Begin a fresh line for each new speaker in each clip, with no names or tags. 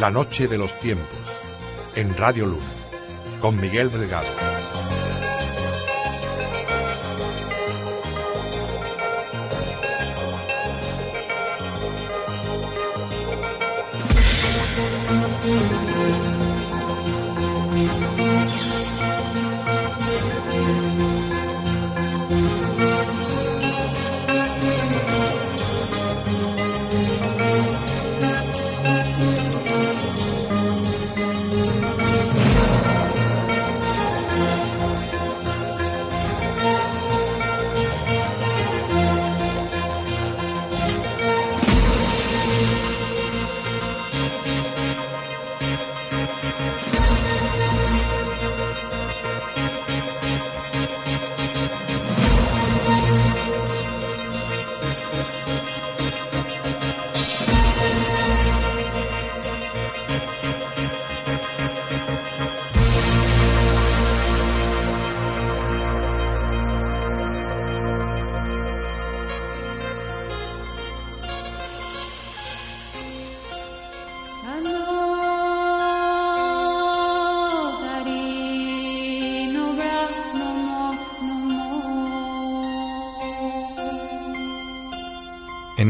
La Noche de los Tiempos, en Radio Luna, con Miguel Delgado.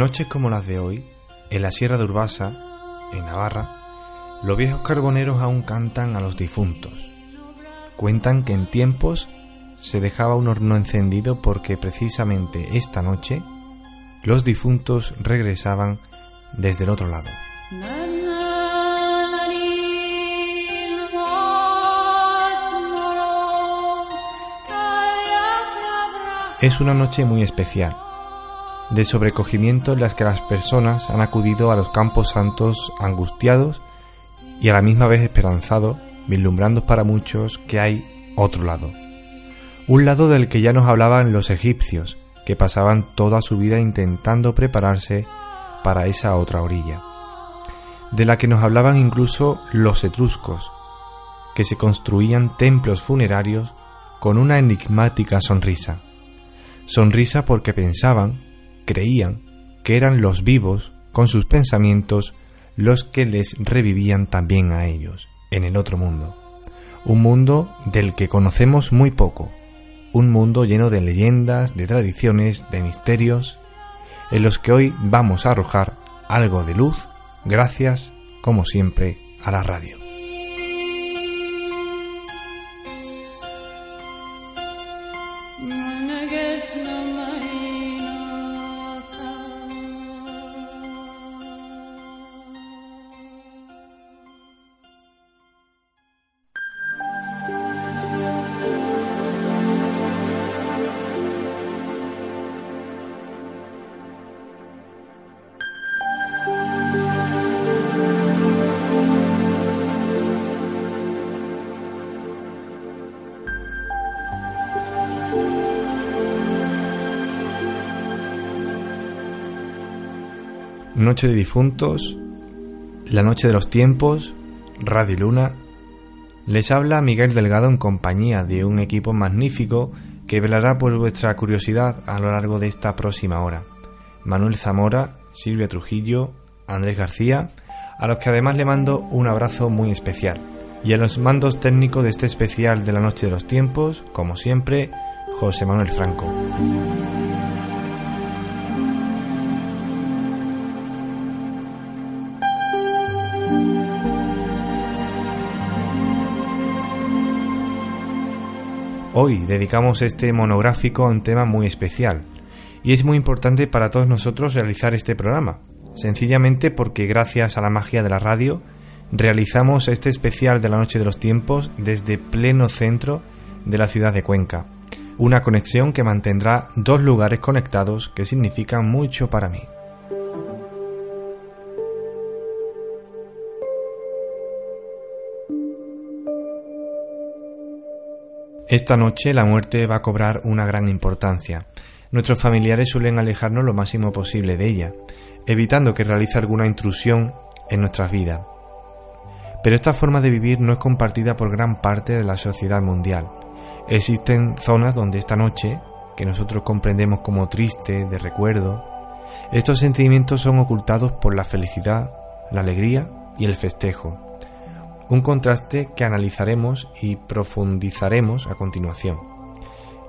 Noches como las de hoy, en la Sierra de Urbasa, en Navarra, los viejos carboneros aún cantan a los difuntos. Cuentan que en tiempos se dejaba un horno encendido porque precisamente esta noche los difuntos regresaban desde el otro lado. Es una noche muy especial, de sobrecogimiento en las que las personas han acudido a los campos santos angustiados y a la misma vez esperanzados, vislumbrando para muchos que hay otro lado. Un lado del que ya nos hablaban los egipcios, que pasaban toda su vida intentando prepararse para esa otra orilla. De la que nos hablaban incluso los etruscos, que se construían templos funerarios con una enigmática sonrisa. Sonrisa porque pensaban creían que eran los vivos, con sus pensamientos, los que les revivían también a ellos, en el otro mundo. Un mundo del que conocemos muy poco, un mundo lleno de leyendas, de tradiciones, de misterios, en los que hoy vamos a arrojar algo de luz, gracias, como siempre, a la radio. Noche de difuntos, la noche de los tiempos, Radio Luna. Les habla Miguel Delgado en compañía de un equipo magnífico que velará por vuestra curiosidad a lo largo de esta próxima hora. Manuel Zamora, Silvia Trujillo, Andrés García, a los que además le mando un abrazo muy especial. Y a los mandos técnicos de este especial de la Noche de los Tiempos, como siempre, José Manuel Franco. Hoy dedicamos este monográfico a un tema muy especial, y es muy importante para todos nosotros realizar este programa, sencillamente porque gracias a la magia de la radio realizamos este especial de la Noche de los Tiempos desde pleno centro de la ciudad de Cuenca, una conexión que mantendrá dos lugares conectados que significan mucho para mí. Esta noche la muerte va a cobrar una gran importancia. Nuestros familiares suelen alejarnos lo máximo posible de ella, evitando que realice alguna intrusión en nuestras vidas. Pero esta forma de vivir no es compartida por gran parte de la sociedad mundial. Existen zonas donde esta noche, que nosotros comprendemos como triste, de recuerdo, estos sentimientos son ocultados por la felicidad, la alegría y el festejo. Un contraste que analizaremos y profundizaremos a continuación.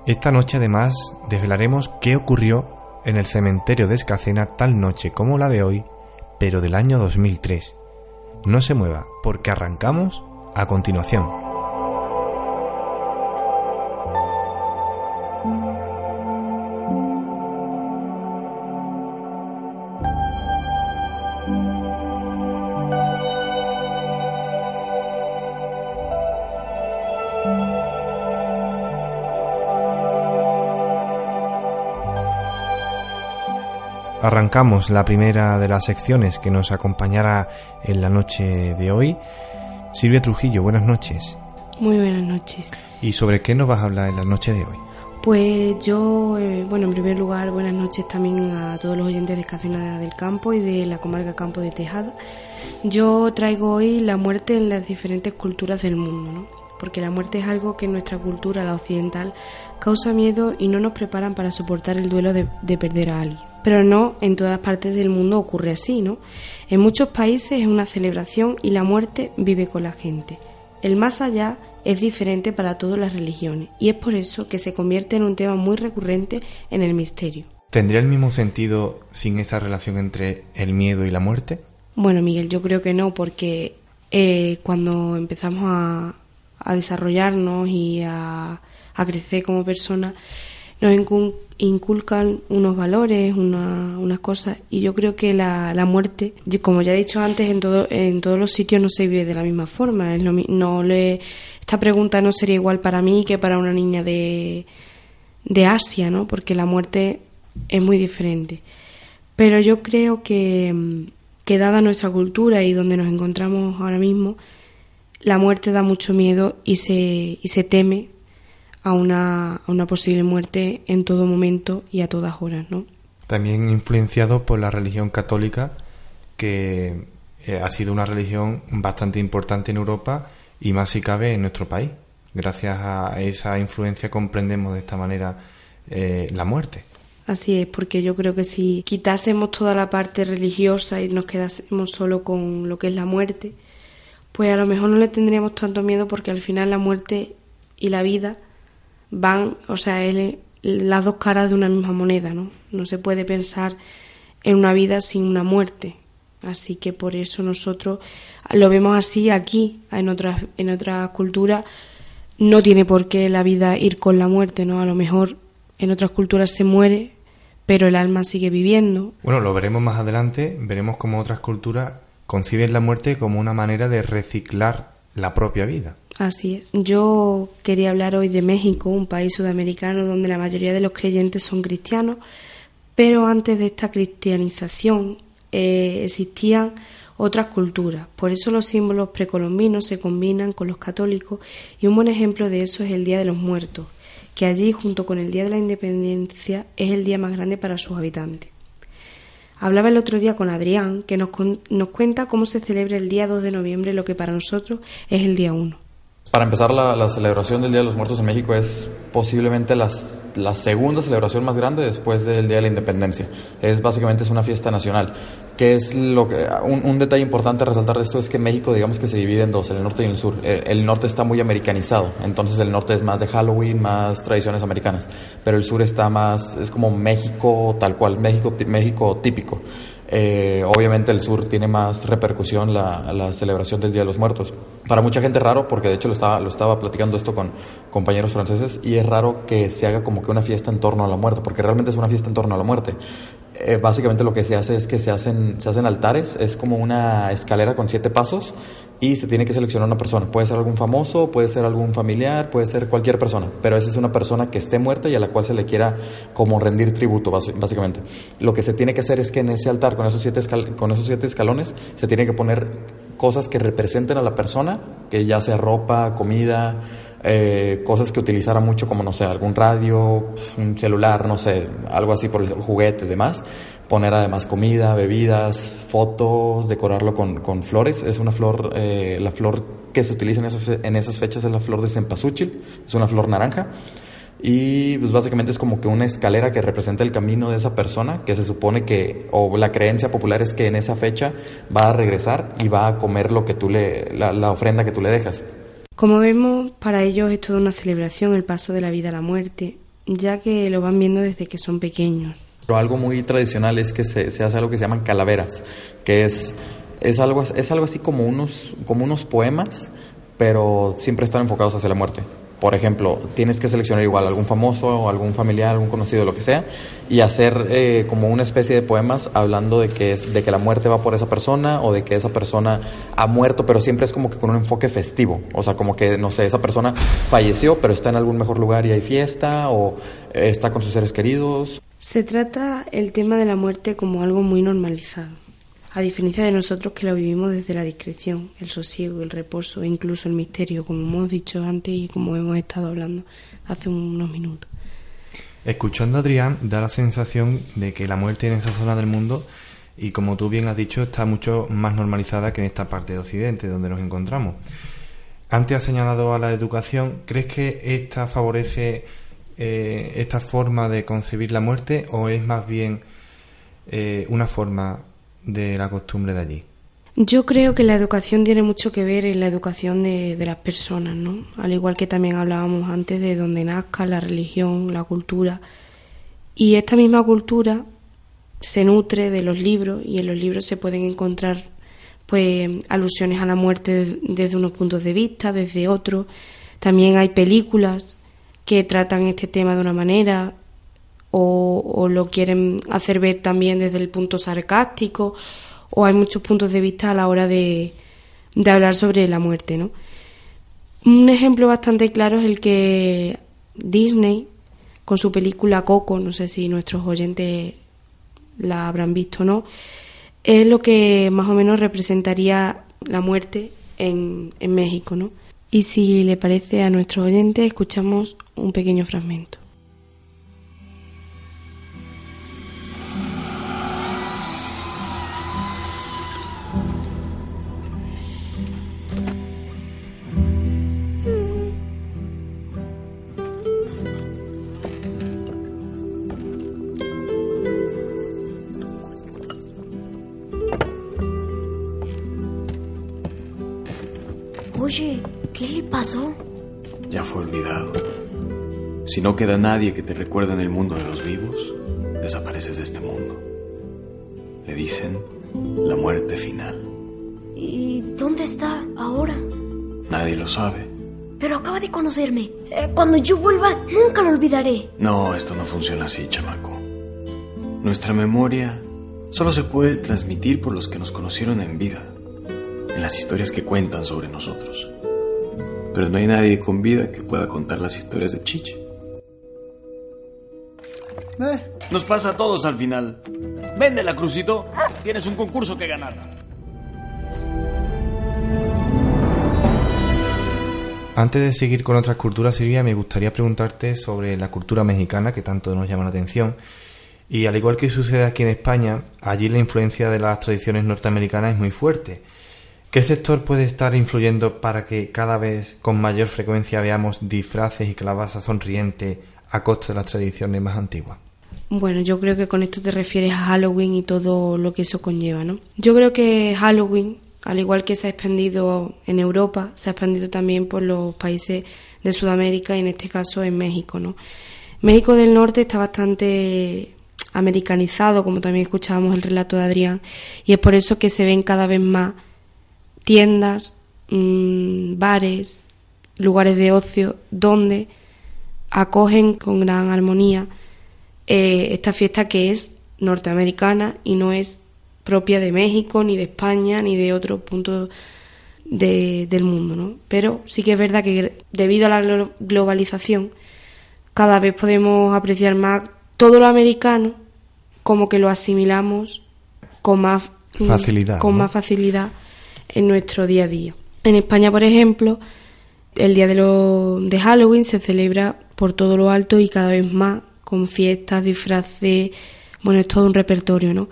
Esta noche además desvelaremos qué ocurrió en el cementerio de Escacena tal noche como la de hoy, pero del año 2003. No se mueva, porque arrancamos a continuación. Arrancamos la primera de las secciones que nos acompañará en la noche de hoy. Silvia Trujillo, buenas noches.
Muy buenas noches.
¿Y sobre qué nos vas a hablar en la noche de hoy?
Pues yo, eh, bueno, en primer lugar, buenas noches también a todos los oyentes de Escacena del Campo y de la comarca Campo de Tejada. Yo traigo hoy la muerte en las diferentes culturas del mundo, ¿no? Porque la muerte es algo que en nuestra cultura, la occidental, causa miedo y no nos preparan para soportar el duelo de perder a alguien. Pero no en todas partes del mundo ocurre así, ¿no? En muchos países es una celebración y la muerte vive con la gente. El más allá es diferente para todas las religiones y es por eso que se convierte en un tema muy recurrente en el misterio.
¿Tendría el mismo sentido sin esa relación entre el miedo y la muerte?
Bueno, Miguel, yo creo que no, porque eh, cuando empezamos a, desarrollarnos y a, a crecer como personas, nos inculcan unos valores, unas cosas, y yo creo que la, la, muerte, como ya he dicho antes, en, todo, en todos los sitios no se vive de la misma forma. no le, esta pregunta no sería igual para mí que para una niña de, de Asia, ¿no? porque la muerte es muy diferente. Pero yo creo que, que dada nuestra cultura y donde nos encontramos ahora mismo, la muerte da mucho miedo y se, y se teme a una, a una posible muerte en todo momento y a todas horas, ¿no?
También influenciado por la religión católica, que eh, ha sido una religión bastante importante en Europa y más si cabe en nuestro país. Gracias a esa influencia comprendemos de esta manera eh, la muerte.
Así es, porque yo creo que si quitásemos toda la parte religiosa y nos quedásemos solo con lo que es la muerte, pues a lo mejor no le tendríamos tanto miedo porque al final la muerte y la vida van, o sea, es las dos caras de una misma moneda, ¿no? No se puede pensar en una vida sin una muerte. Así que por eso nosotros lo vemos así aquí, en otras, en otras culturas no tiene por qué la vida ir con la muerte, ¿no? A lo mejor en otras culturas se muere, pero el alma sigue viviendo.
Bueno, lo veremos más adelante, veremos cómo otras culturas conciben la muerte como una manera de reciclar la propia vida.
Así es. Yo quería hablar hoy de México, un país sudamericano donde la mayoría de los creyentes son cristianos, pero antes de esta cristianización eh, existían otras culturas. Por eso los símbolos precolombinos se combinan con los católicos y un buen ejemplo de eso es el Día de los Muertos, que allí junto con el Día de la Independencia es el día más grande para sus habitantes. Hablaba el otro día con Adrián, que nos, nos cuenta cómo se celebra el día 2 de noviembre, lo que para nosotros es el día 1.
Para empezar, la, celebración del Día de los Muertos en México es posiblemente la segunda celebración más grande después del Día de la Independencia. Es básicamente es una fiesta nacional. Que es lo que un, detalle importante a resaltar de esto es que México, digamos que se divide en dos, el norte y el sur. El, norte está muy americanizado, entonces el norte es más de Halloween, más tradiciones americanas, pero el sur está más es como México tal cual, México México típico. Eh, obviamente el sur tiene más repercusión la, celebración del Día de los Muertos. Para mucha gente raro, porque de hecho lo estaba, lo estaba platicando esto con compañeros franceses, y es raro que se haga como que una fiesta en torno a la muerte, porque realmente es una fiesta en torno a la muerte. Eh, básicamente lo que se hace es que se hacen, se hacen altares, es como una escalera con siete pasos, y se tiene que seleccionar una persona. Puede ser algún famoso, puede ser algún familiar, puede ser cualquier persona, pero esa es una persona que esté muerta y a la cual se le quiera como rendir tributo, básicamente. Lo que se tiene que hacer es que en ese altar, con esos siete, con esos siete escalones, se tiene que poner cosas que representen a la persona, que ya sea ropa, comida, eh, cosas que utilizara mucho como, no sé, algún radio, un celular, no sé, algo así por juguetes, demás poner además comida, bebidas, fotos, decorarlo con, con flores. Es una flor, eh, la flor que se utiliza en, en, esas fechas es la flor de cempasúchil, es una flor naranja. y pues básicamente es como que una escalera que representa el camino de esa persona que se supone que o la creencia popular es que en esa fecha va a regresar y va a comer lo que tú le la, la ofrenda que tú le dejas.
Como vemos, para ellos es toda una celebración el paso de la vida a la muerte, ya que lo van viendo desde que son pequeños.
Pero algo muy tradicional es que se, se hace algo que se llaman calaveras, que es, es, algo, es algo así como unos, como unos poemas, pero siempre están enfocados hacia la muerte. Por ejemplo, tienes que seleccionar igual algún famoso, algún familiar, algún conocido, lo que sea, y hacer eh, como una especie de poemas hablando de que, es, de que la muerte va por esa persona o de que esa persona ha muerto, pero siempre es como que con un enfoque festivo. O sea, como que, no sé, esa persona falleció, pero está en algún mejor lugar y hay fiesta, o está con sus seres queridos.
Se trata el tema de la muerte como algo muy normalizado a diferencia de nosotros que lo vivimos desde la discreción, el sosiego, el reposo e incluso el misterio, como hemos dicho antes y como hemos estado hablando hace unos minutos.
Escuchando a Adrián, da la sensación de que la muerte en esa zona del mundo, y como tú bien has dicho, está mucho más normalizada que en esta parte de Occidente, donde nos encontramos. Antes has señalado a la educación, ¿crees que esta favorece eh, esta forma de concebir la muerte o es más bien eh, una forma de la costumbre de allí?
Yo creo que la educación tiene mucho que ver en la educación de, las personas, ¿no? Al igual que también hablábamos antes de donde nazca la religión, la cultura. Y esta misma cultura se nutre de los libros y en los libros se pueden encontrar pues alusiones a la muerte desde unos puntos de vista, desde otros. También hay películas que tratan este tema de una manera, o, lo quieren hacer ver también desde el punto sarcástico o hay muchos puntos de vista a la hora de, de hablar sobre la muerte, ¿no? Un ejemplo bastante claro es el que Disney, con su película Coco, no sé si nuestros oyentes la habrán visto o no, es lo que más o menos representaría la muerte en, en México, ¿no? Y si le parece a nuestros oyentes, escuchamos un pequeño fragmento.
Pasó?
Ya fue olvidado. Si no queda nadie que te recuerde en el mundo de los vivos, desapareces de este mundo. Le dicen la muerte final.
¿Y dónde está ahora?
Nadie lo sabe.
Pero acaba de conocerme. Eh, cuando yo vuelva, nunca lo olvidaré.
No, esto no funciona así, chamaco. Nuestra memoria solo se puede transmitir por los que nos conocieron en vida en las historias que cuentan sobre nosotros. Pero no hay nadie con vida que pueda contar las historias de Chiche. Eh, nos pasa a todos al final. la Crucito. Tienes un concurso que ganar.
Antes de seguir con otras culturas, Silvia, me gustaría preguntarte sobre la cultura mexicana, que tanto nos llama la atención. Y al igual que sucede aquí en España, allí la influencia de las tradiciones norteamericanas es muy fuerte. ¿Qué sector puede estar influyendo para que cada vez con mayor frecuencia veamos disfraces y calabaza sonriente a costa de las tradiciones más antiguas?
Bueno, yo creo que con esto te refieres a Halloween y todo lo que eso conlleva, ¿no? Yo creo que Halloween, al igual que se ha expandido en Europa, se ha expandido también por los países de Sudamérica y en este caso en México, ¿no? México del Norte está bastante americanizado, como también escuchábamos el relato de Adrián, y es por eso que se ven cada vez más tiendas, mm, bares, lugares de ocio donde acogen con gran armonía eh, esta fiesta que es norteamericana y no es propia de México, ni de España, ni de otro punto del mundo, ¿no? Pero sí que es verdad que debido a la globalización cada vez podemos apreciar más todo lo americano como que lo asimilamos con más
facilidad,
con más facilidad en nuestro día a día. En España, por ejemplo, el día de, lo, de Halloween se celebra por todo lo alto y cada vez más con fiestas, disfraces, bueno, es todo un repertorio, ¿no?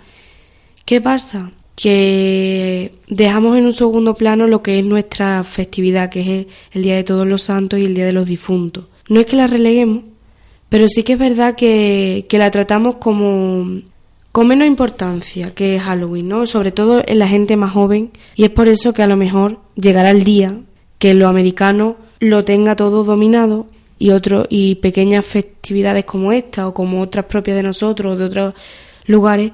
¿Qué pasa? Que dejamos en un segundo plano lo que es nuestra festividad, que es el, Día de Todos los Santos y el Día de los Difuntos. No es que la releguemos, Pero sí que es verdad que, que la tratamos como con menos importancia que Halloween, ¿no? Sobre todo en la gente más joven y es por eso que a lo mejor llegará el día que lo americano lo tenga todo dominado y otro y pequeñas festividades como esta o como otras propias de nosotros o de otros lugares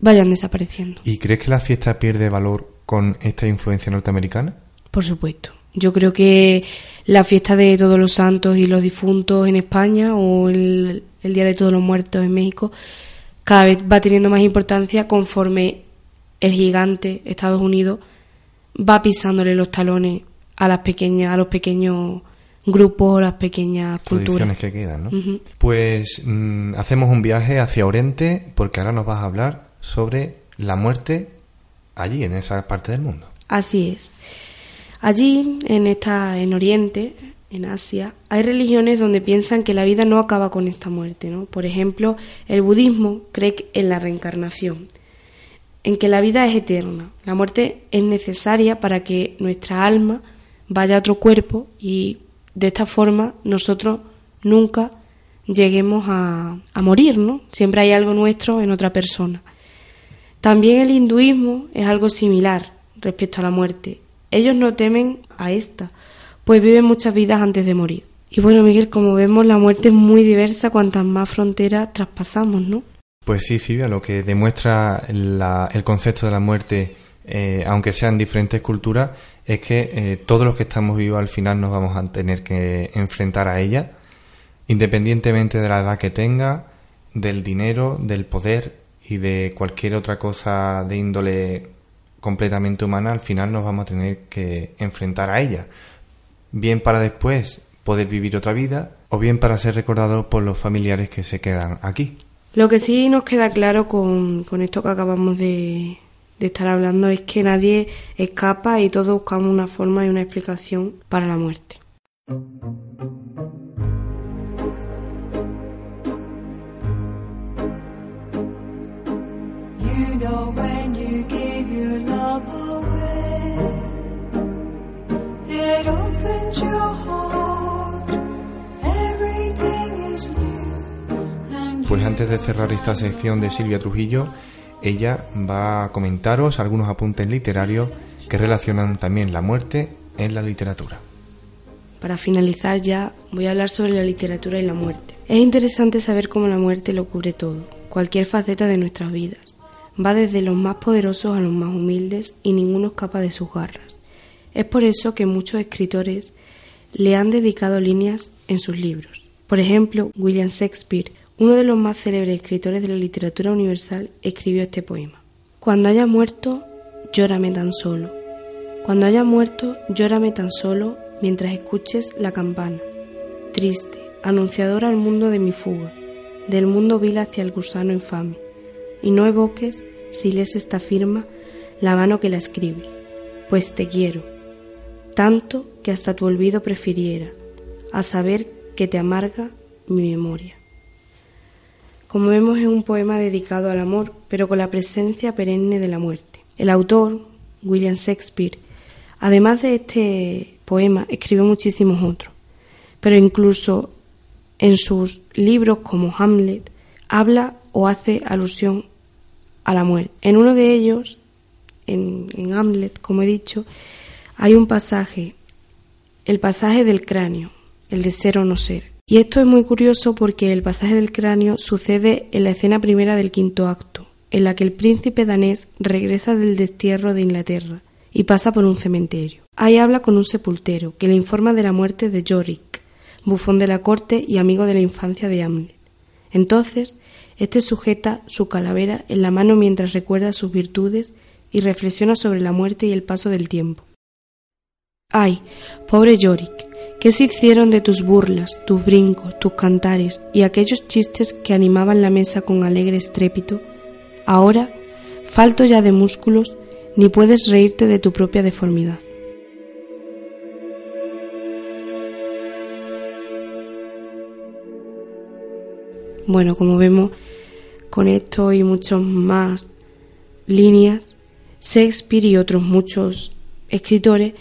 vayan desapareciendo.
¿Y crees que la fiesta pierde valor con esta influencia norteamericana?
Por supuesto. Yo creo que la fiesta de todos los santos y los difuntos en España o el, el Día de Todos los Muertos en México cada vez va teniendo más importancia conforme el gigante Estados Unidos va pisándole los talones a las pequeñas, a los pequeños grupos, las pequeñas culturas
que quedan, ¿no? Pues mm, hacemos un viaje hacia Oriente porque ahora nos vas a hablar sobre la muerte allí en esa parte del mundo.
Así es. Allí en esta en Oriente en Asia, hay religiones donde piensan que la vida no acaba con esta muerte. ¿no? Por ejemplo, el budismo cree en la reencarnación, en que la vida es eterna. La muerte es necesaria para que nuestra alma vaya a otro cuerpo y de esta forma nosotros nunca lleguemos a, a morir, ¿no? Siempre hay algo nuestro en otra persona. También el hinduismo es algo similar respecto a la muerte. Ellos no temen a esta, pues viven muchas vidas antes de morir. Y bueno, Miguel, como vemos, la muerte es muy diversa cuantas más fronteras traspasamos, ¿no?
Pues sí, Silvia, lo que demuestra el concepto de la muerte, eh, aunque sean diferentes culturas, es que eh, todos los que estamos vivos al final nos vamos a tener que enfrentar a ella, independientemente de la edad que tenga, del dinero, del poder y de cualquier otra cosa de índole completamente humana, al final nos vamos a tener que enfrentar a ella bien para después poder vivir otra vida o bien para ser recordado por los familiares que se quedan aquí.
Lo que sí nos queda claro con, esto que acabamos de, de estar hablando es que nadie escapa y todos buscamos una forma y una explicación para la muerte.
Pues antes de cerrar esta sección de Silvia Trujillo, ella va a comentaros algunos apuntes literarios que relacionan también la muerte en la literatura.
Para finalizar ya voy a hablar sobre la literatura y la muerte. Es interesante saber cómo la muerte lo cubre todo, cualquier faceta de nuestras vidas. Va desde los más poderosos a los más humildes y ninguno escapa de sus garras. Es por eso que muchos escritores le han dedicado líneas en sus libros. Por ejemplo, William Shakespeare, uno de los más célebres escritores de la literatura universal, escribió este poema. Cuando haya muerto, llórame tan solo. Cuando haya muerto, llórame tan solo mientras escuches la campana. Triste, anunciadora al mundo de mi fuga, del mundo vil hacia el gusano infame. Y no evoques, si lees esta firma, la mano que la escribe, pues te quiero, tanto que hasta tu olvido prefiriera, a saber que te amarga mi memoria. Como vemos es un poema dedicado al amor, pero con la presencia perenne de la muerte. El autor, William Shakespeare, además de este poema, escribió muchísimos otros, pero incluso en sus libros como Hamlet habla o hace alusión a la muerte. En uno de ellos, en, en Hamlet, como he dicho, hay un pasaje, el pasaje del cráneo, el de ser o no ser. Y esto es muy curioso porque el pasaje del cráneo sucede en la escena primera del quinto acto, en la que el príncipe danés regresa del destierro de Inglaterra y pasa por un cementerio. Ahí habla con un sepultero que le informa de la muerte de Yorick, bufón de la corte y amigo de la infancia de Hamlet. Entonces, este sujeta su calavera en la mano mientras recuerda sus virtudes y reflexiona sobre la muerte y el paso del tiempo. Ay, pobre Yorick, ¿qué se hicieron de tus burlas, tus brincos, tus cantares y aquellos chistes que animaban la mesa con alegre estrépito? Ahora, falto ya de músculos, ni puedes reírte de tu propia deformidad. Bueno, como vemos, con esto y muchos más líneas, Shakespeare y otros muchos escritores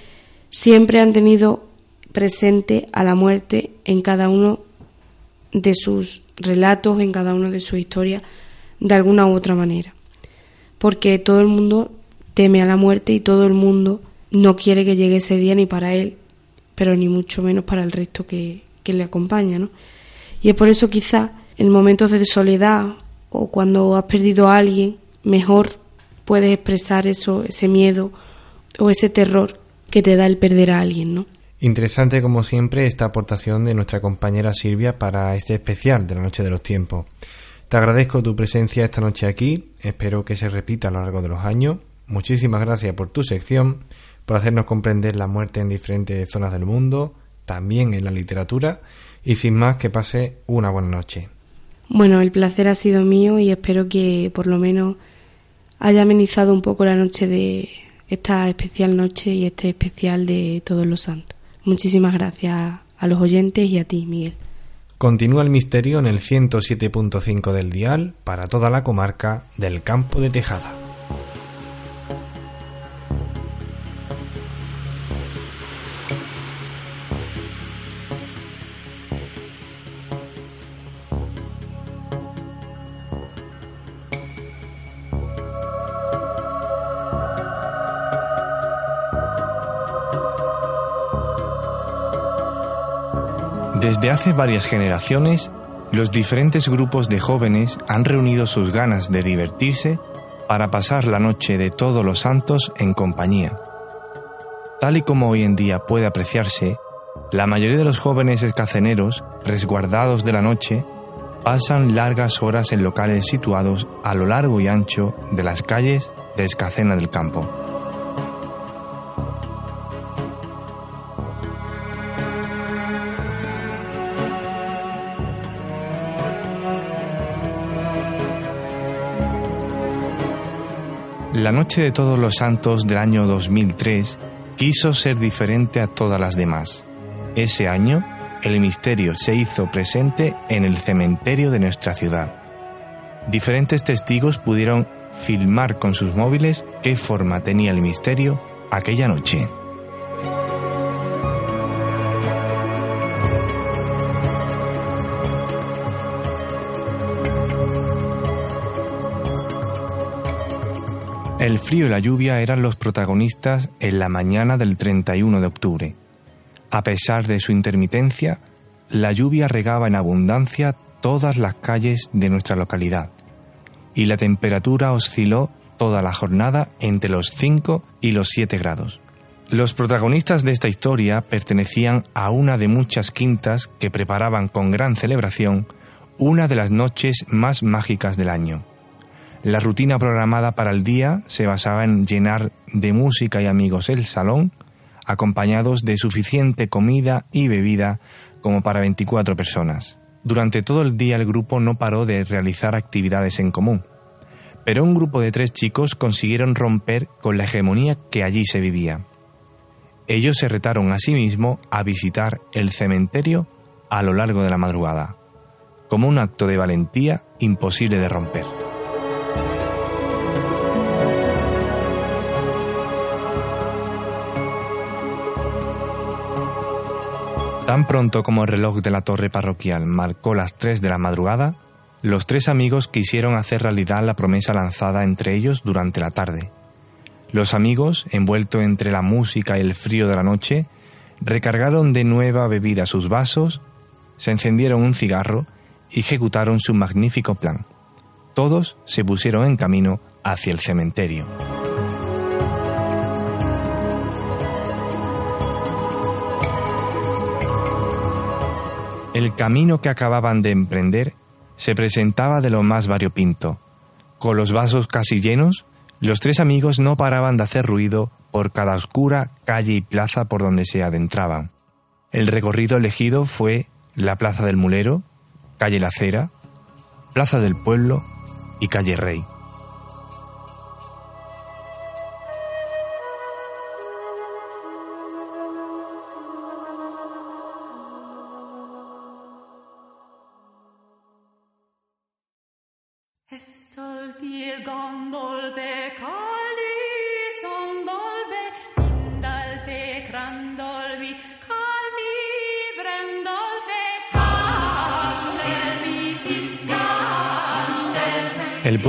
siempre han tenido presente a la muerte en cada uno de sus relatos, en cada una de sus historias, de alguna u otra manera. Porque todo el mundo teme a la muerte y todo el mundo no quiere que llegue ese día ni para él, pero ni mucho menos para el resto que, que le acompaña, ¿no? Y es por eso quizá en momentos de soledad o cuando has perdido a alguien, mejor puedes expresar eso, ese miedo o ese terror que te da el perder a alguien, ¿no?
Interesante como siempre esta aportación de nuestra compañera Silvia para este especial de la Noche de los Tiempos. Te agradezco tu presencia esta noche aquí, espero que se repita a lo largo de los años. Muchísimas gracias por tu sección, por hacernos comprender la muerte en diferentes zonas del mundo, también en la literatura, y sin más que pase una buena noche.
Bueno, el placer ha sido mío y espero que por lo menos haya amenizado un poco la noche de esta especial noche y este especial de Todos los Santos. Muchísimas gracias a los oyentes y a ti, Miguel.
Continúa el misterio en el 107.5 del dial para toda la comarca del Campo de Tejada. Desde hace varias generaciones, los diferentes grupos de jóvenes han reunido sus ganas de divertirse para pasar la noche de todos los santos en compañía. Tal y como hoy en día puede apreciarse, la mayoría de los jóvenes escaceneros, resguardados de la noche, pasan largas horas en locales situados a lo largo y ancho de las calles de Escacena del Campo. La Noche de Todos los Santos del año 2003 quiso ser diferente a todas las demás. Ese año, el misterio se hizo presente en el cementerio de nuestra ciudad. Diferentes testigos pudieron filmar con sus móviles qué forma tenía el misterio aquella noche. El frío y la lluvia eran los protagonistas en la mañana del 31 de octubre. A pesar de su intermitencia, la lluvia regaba en abundancia todas las calles de nuestra localidad y la temperatura osciló toda la jornada entre los 5 y los 7 grados. Los protagonistas de esta historia pertenecían a una de muchas quintas que preparaban con gran celebración una de las noches más mágicas del año. La rutina programada para el día se basaba en llenar de música y amigos el salón, acompañados de suficiente comida y bebida como para 24 personas. Durante todo el día el grupo no paró de realizar actividades en común, pero un grupo de tres chicos consiguieron romper con la hegemonía que allí se vivía. Ellos se retaron a sí mismos a visitar el cementerio a lo largo de la madrugada, como un acto de valentía imposible de romper. Tan pronto como el reloj de la torre parroquial marcó las tres de la madrugada, los tres amigos quisieron hacer realidad la promesa lanzada entre ellos durante la tarde. Los amigos, envueltos entre la música y el frío de la noche, recargaron de nueva bebida sus vasos, se encendieron un cigarro y ejecutaron su magnífico plan. Todos se pusieron en camino hacia el cementerio. El camino que acababan de emprender se presentaba de lo más variopinto. Con los vasos casi llenos, los tres amigos no paraban de hacer ruido por cada oscura calle y plaza por donde se adentraban. El recorrido elegido fue la Plaza del Mulero, calle La Cera, Plaza del Pueblo y calle Rey.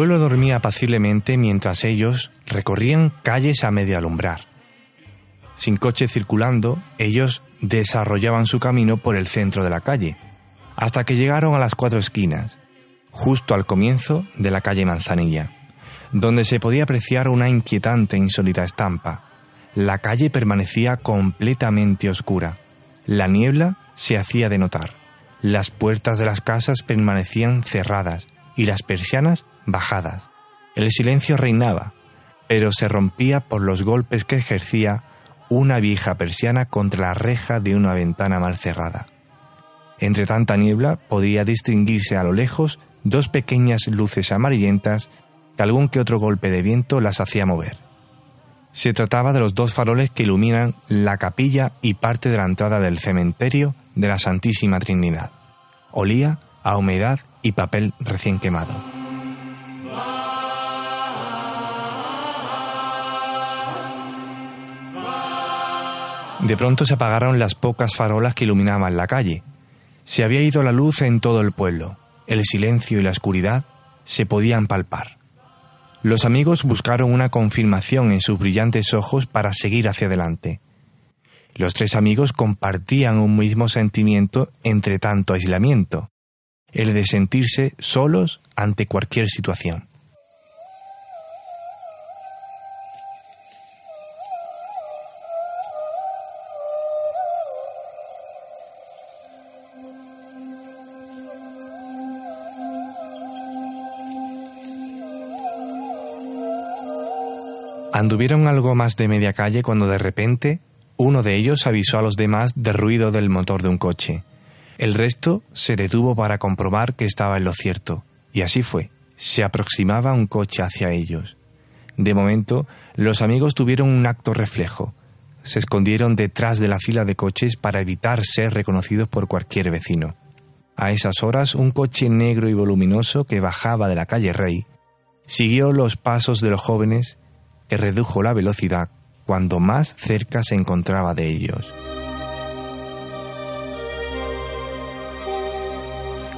Pueblo dormía apaciblemente mientras ellos recorrían calles a medio alumbrar. Sin coche circulando, ellos desarrollaban su camino por el centro de la calle, hasta que llegaron a las cuatro esquinas, justo al comienzo de la calle Manzanilla, donde se podía apreciar una inquietante e insólita estampa. La calle permanecía completamente oscura. La niebla se hacía de notar. Las puertas de las casas permanecían cerradas y las persianas bajadas. El silencio reinaba, pero se rompía por los golpes que ejercía una vieja persiana contra la reja de una ventana mal cerrada. Entre tanta niebla podía distinguirse a lo lejos dos pequeñas luces amarillentas que algún que otro golpe de viento las hacía mover. Se trataba de los dos faroles que iluminan la capilla y parte de la entrada del cementerio de la Santísima Trinidad. Olía a humedad y papel recién quemado. De pronto se apagaron las pocas farolas que iluminaban la calle. Se había ido la luz en todo el pueblo. El silencio y la oscuridad se podían palpar. Los amigos buscaron una confirmación en sus brillantes ojos para seguir hacia adelante. Los tres amigos compartían un mismo sentimiento entre tanto aislamiento, el de sentirse solos ante cualquier situación. Anduvieron algo más de media calle cuando de repente uno de ellos avisó a los demás del ruido del motor de un coche. El resto se detuvo para comprobar que estaba en lo cierto, y así fue. Se aproximaba un coche hacia ellos. De momento, los amigos tuvieron un acto reflejo. Se escondieron detrás de la fila de coches para evitar ser reconocidos por cualquier vecino. A esas horas, un coche negro y voluminoso que bajaba de la calle Rey siguió los pasos de los jóvenes redujo la velocidad cuando más cerca se encontraba de ellos.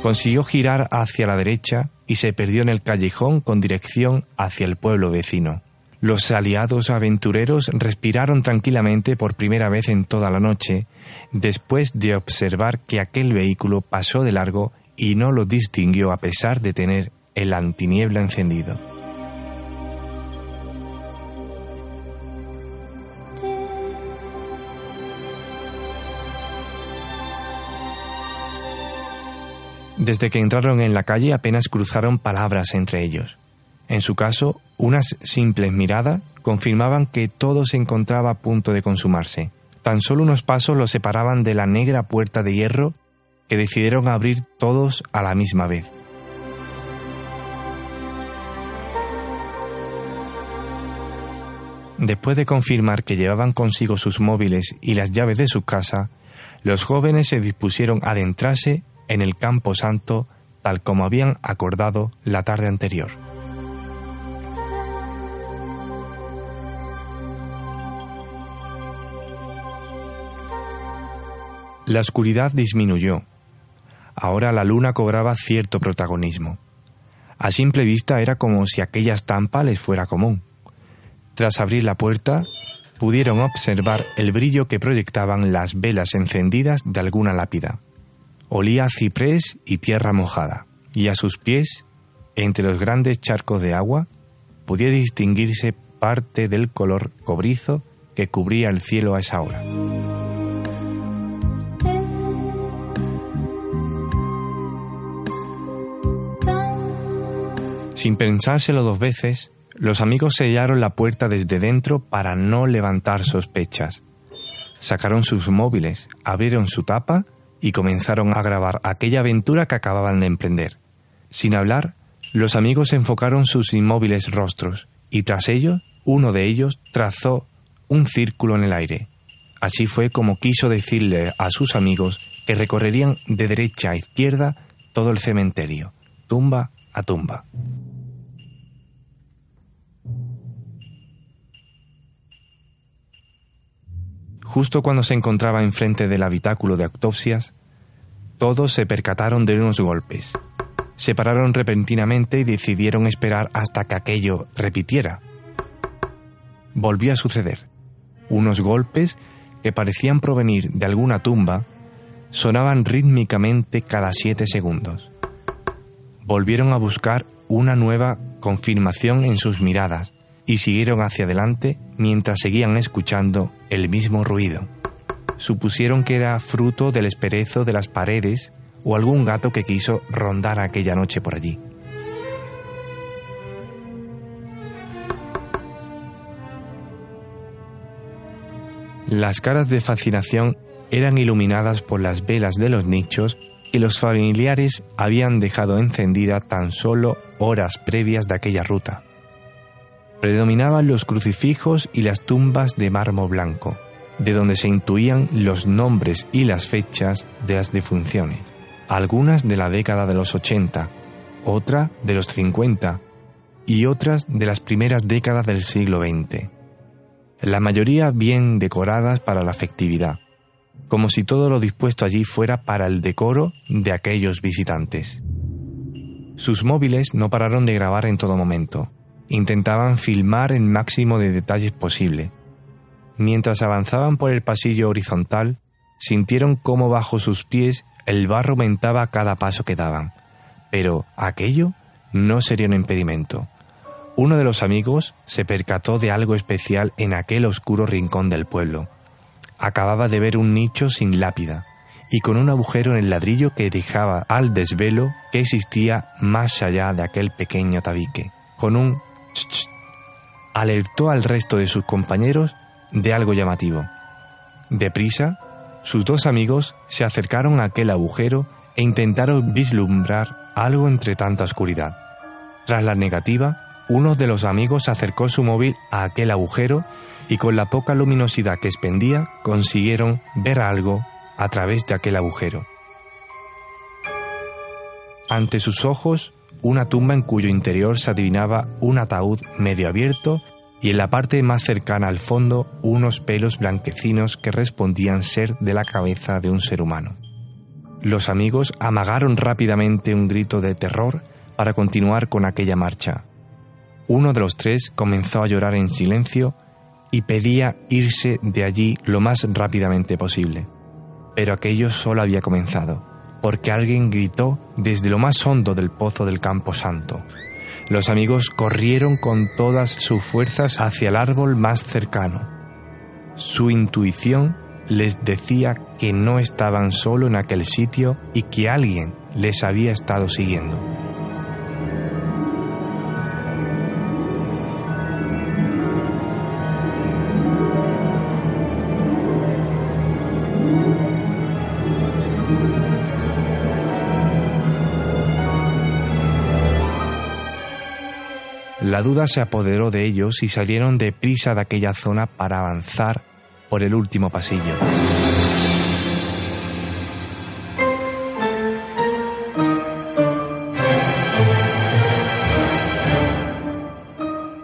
Consiguió girar hacia la derecha y se perdió en el callejón con dirección hacia el pueblo vecino. Los aliados aventureros respiraron tranquilamente por primera vez en toda la noche, después de observar que aquel vehículo pasó de largo y no lo distinguió a pesar de tener el antiniebla encendido. Desde que entraron en la calle apenas cruzaron palabras entre ellos. En su caso, unas simples miradas confirmaban que todo se encontraba a punto de consumarse. Tan solo unos pasos los separaban de la negra puerta de hierro que decidieron abrir todos a la misma vez. Después de confirmar que llevaban consigo sus móviles y las llaves de su casa, los jóvenes se dispusieron a adentrarse en el campo santo tal como habían acordado la tarde anterior. La oscuridad disminuyó. Ahora la luna cobraba cierto protagonismo. A simple vista era como si aquella estampa les fuera común. Tras abrir la puerta, pudieron observar el brillo que proyectaban las velas encendidas de alguna lápida. Olía a ciprés y tierra mojada, y a sus pies, entre los grandes charcos de agua, podía distinguirse parte del color cobrizo que cubría el cielo a esa hora. Sin pensárselo dos veces, los amigos sellaron la puerta desde dentro para no levantar sospechas. Sacaron sus móviles, abrieron su tapa y comenzaron a grabar aquella aventura que acababan de emprender. Sin hablar, los amigos enfocaron sus inmóviles rostros y tras ello, uno de ellos trazó un círculo en el aire. Así fue como quiso decirle a sus amigos que recorrerían de derecha a izquierda todo el cementerio, tumba a tumba. Justo cuando se encontraba enfrente del habitáculo de autopsias, todos se percataron de unos golpes. se pararon repentinamente y decidieron esperar hasta que aquello repitiera. Volvió a suceder. Unos golpes que parecían provenir de alguna tumba sonaban rítmicamente cada siete segundos. Volvieron a buscar una nueva confirmación en sus miradas y siguieron hacia adelante mientras seguían escuchando el mismo ruido. Supusieron que era fruto del esperezo de las paredes o algún gato que quiso rondar aquella noche por allí. Las caras de fascinación eran iluminadas por las velas de los nichos que los familiares habían dejado encendida tan solo horas previas de aquella ruta. Predominaban los crucifijos y las tumbas de mármol blanco, de donde se intuían los nombres y las fechas de las defunciones, algunas de la década de los 80, otra de los 50 y otras de las primeras décadas del siglo XX. La mayoría bien decoradas para la festividad, como si todo lo dispuesto allí fuera para el decoro de aquellos visitantes. Sus móviles no pararon de grabar en todo momento. Intentaban filmar el máximo de detalles posible. Mientras avanzaban por el pasillo horizontal, sintieron cómo bajo sus pies el barro aumentaba cada paso que daban. Pero aquello no sería un impedimento. Uno de los amigos se percató de algo especial en aquel oscuro rincón del pueblo acababa de ver un nicho sin lápida y con un agujero en el ladrillo que dejaba al desvelo que existía más allá de aquel pequeño tabique. Con un alertó al resto de sus compañeros de algo llamativo. Deprisa, sus dos amigos se acercaron a aquel agujero e intentaron vislumbrar algo entre tanta oscuridad. Tras la negativa, uno de los amigos acercó su móvil a aquel agujero y con la poca luminosidad que expendía consiguieron ver algo a través de aquel agujero. Ante sus ojos, una tumba en cuyo interior se adivinaba un ataúd medio abierto y en la parte más cercana al fondo unos pelos blanquecinos que respondían ser de la cabeza de un ser humano. Los amigos amagaron rápidamente un grito de terror para continuar con aquella marcha. Uno de los tres comenzó a llorar en silencio y pedía irse de allí lo más rápidamente posible. Pero aquello solo había comenzado, porque alguien gritó desde lo más hondo del pozo del Campo Santo. Los amigos corrieron con todas sus fuerzas hacia el árbol más cercano. Su intuición les decía que no estaban solo en aquel sitio y que alguien les había estado siguiendo. La duda se apoderó de ellos y salieron deprisa de aquella zona para avanzar por el último pasillo.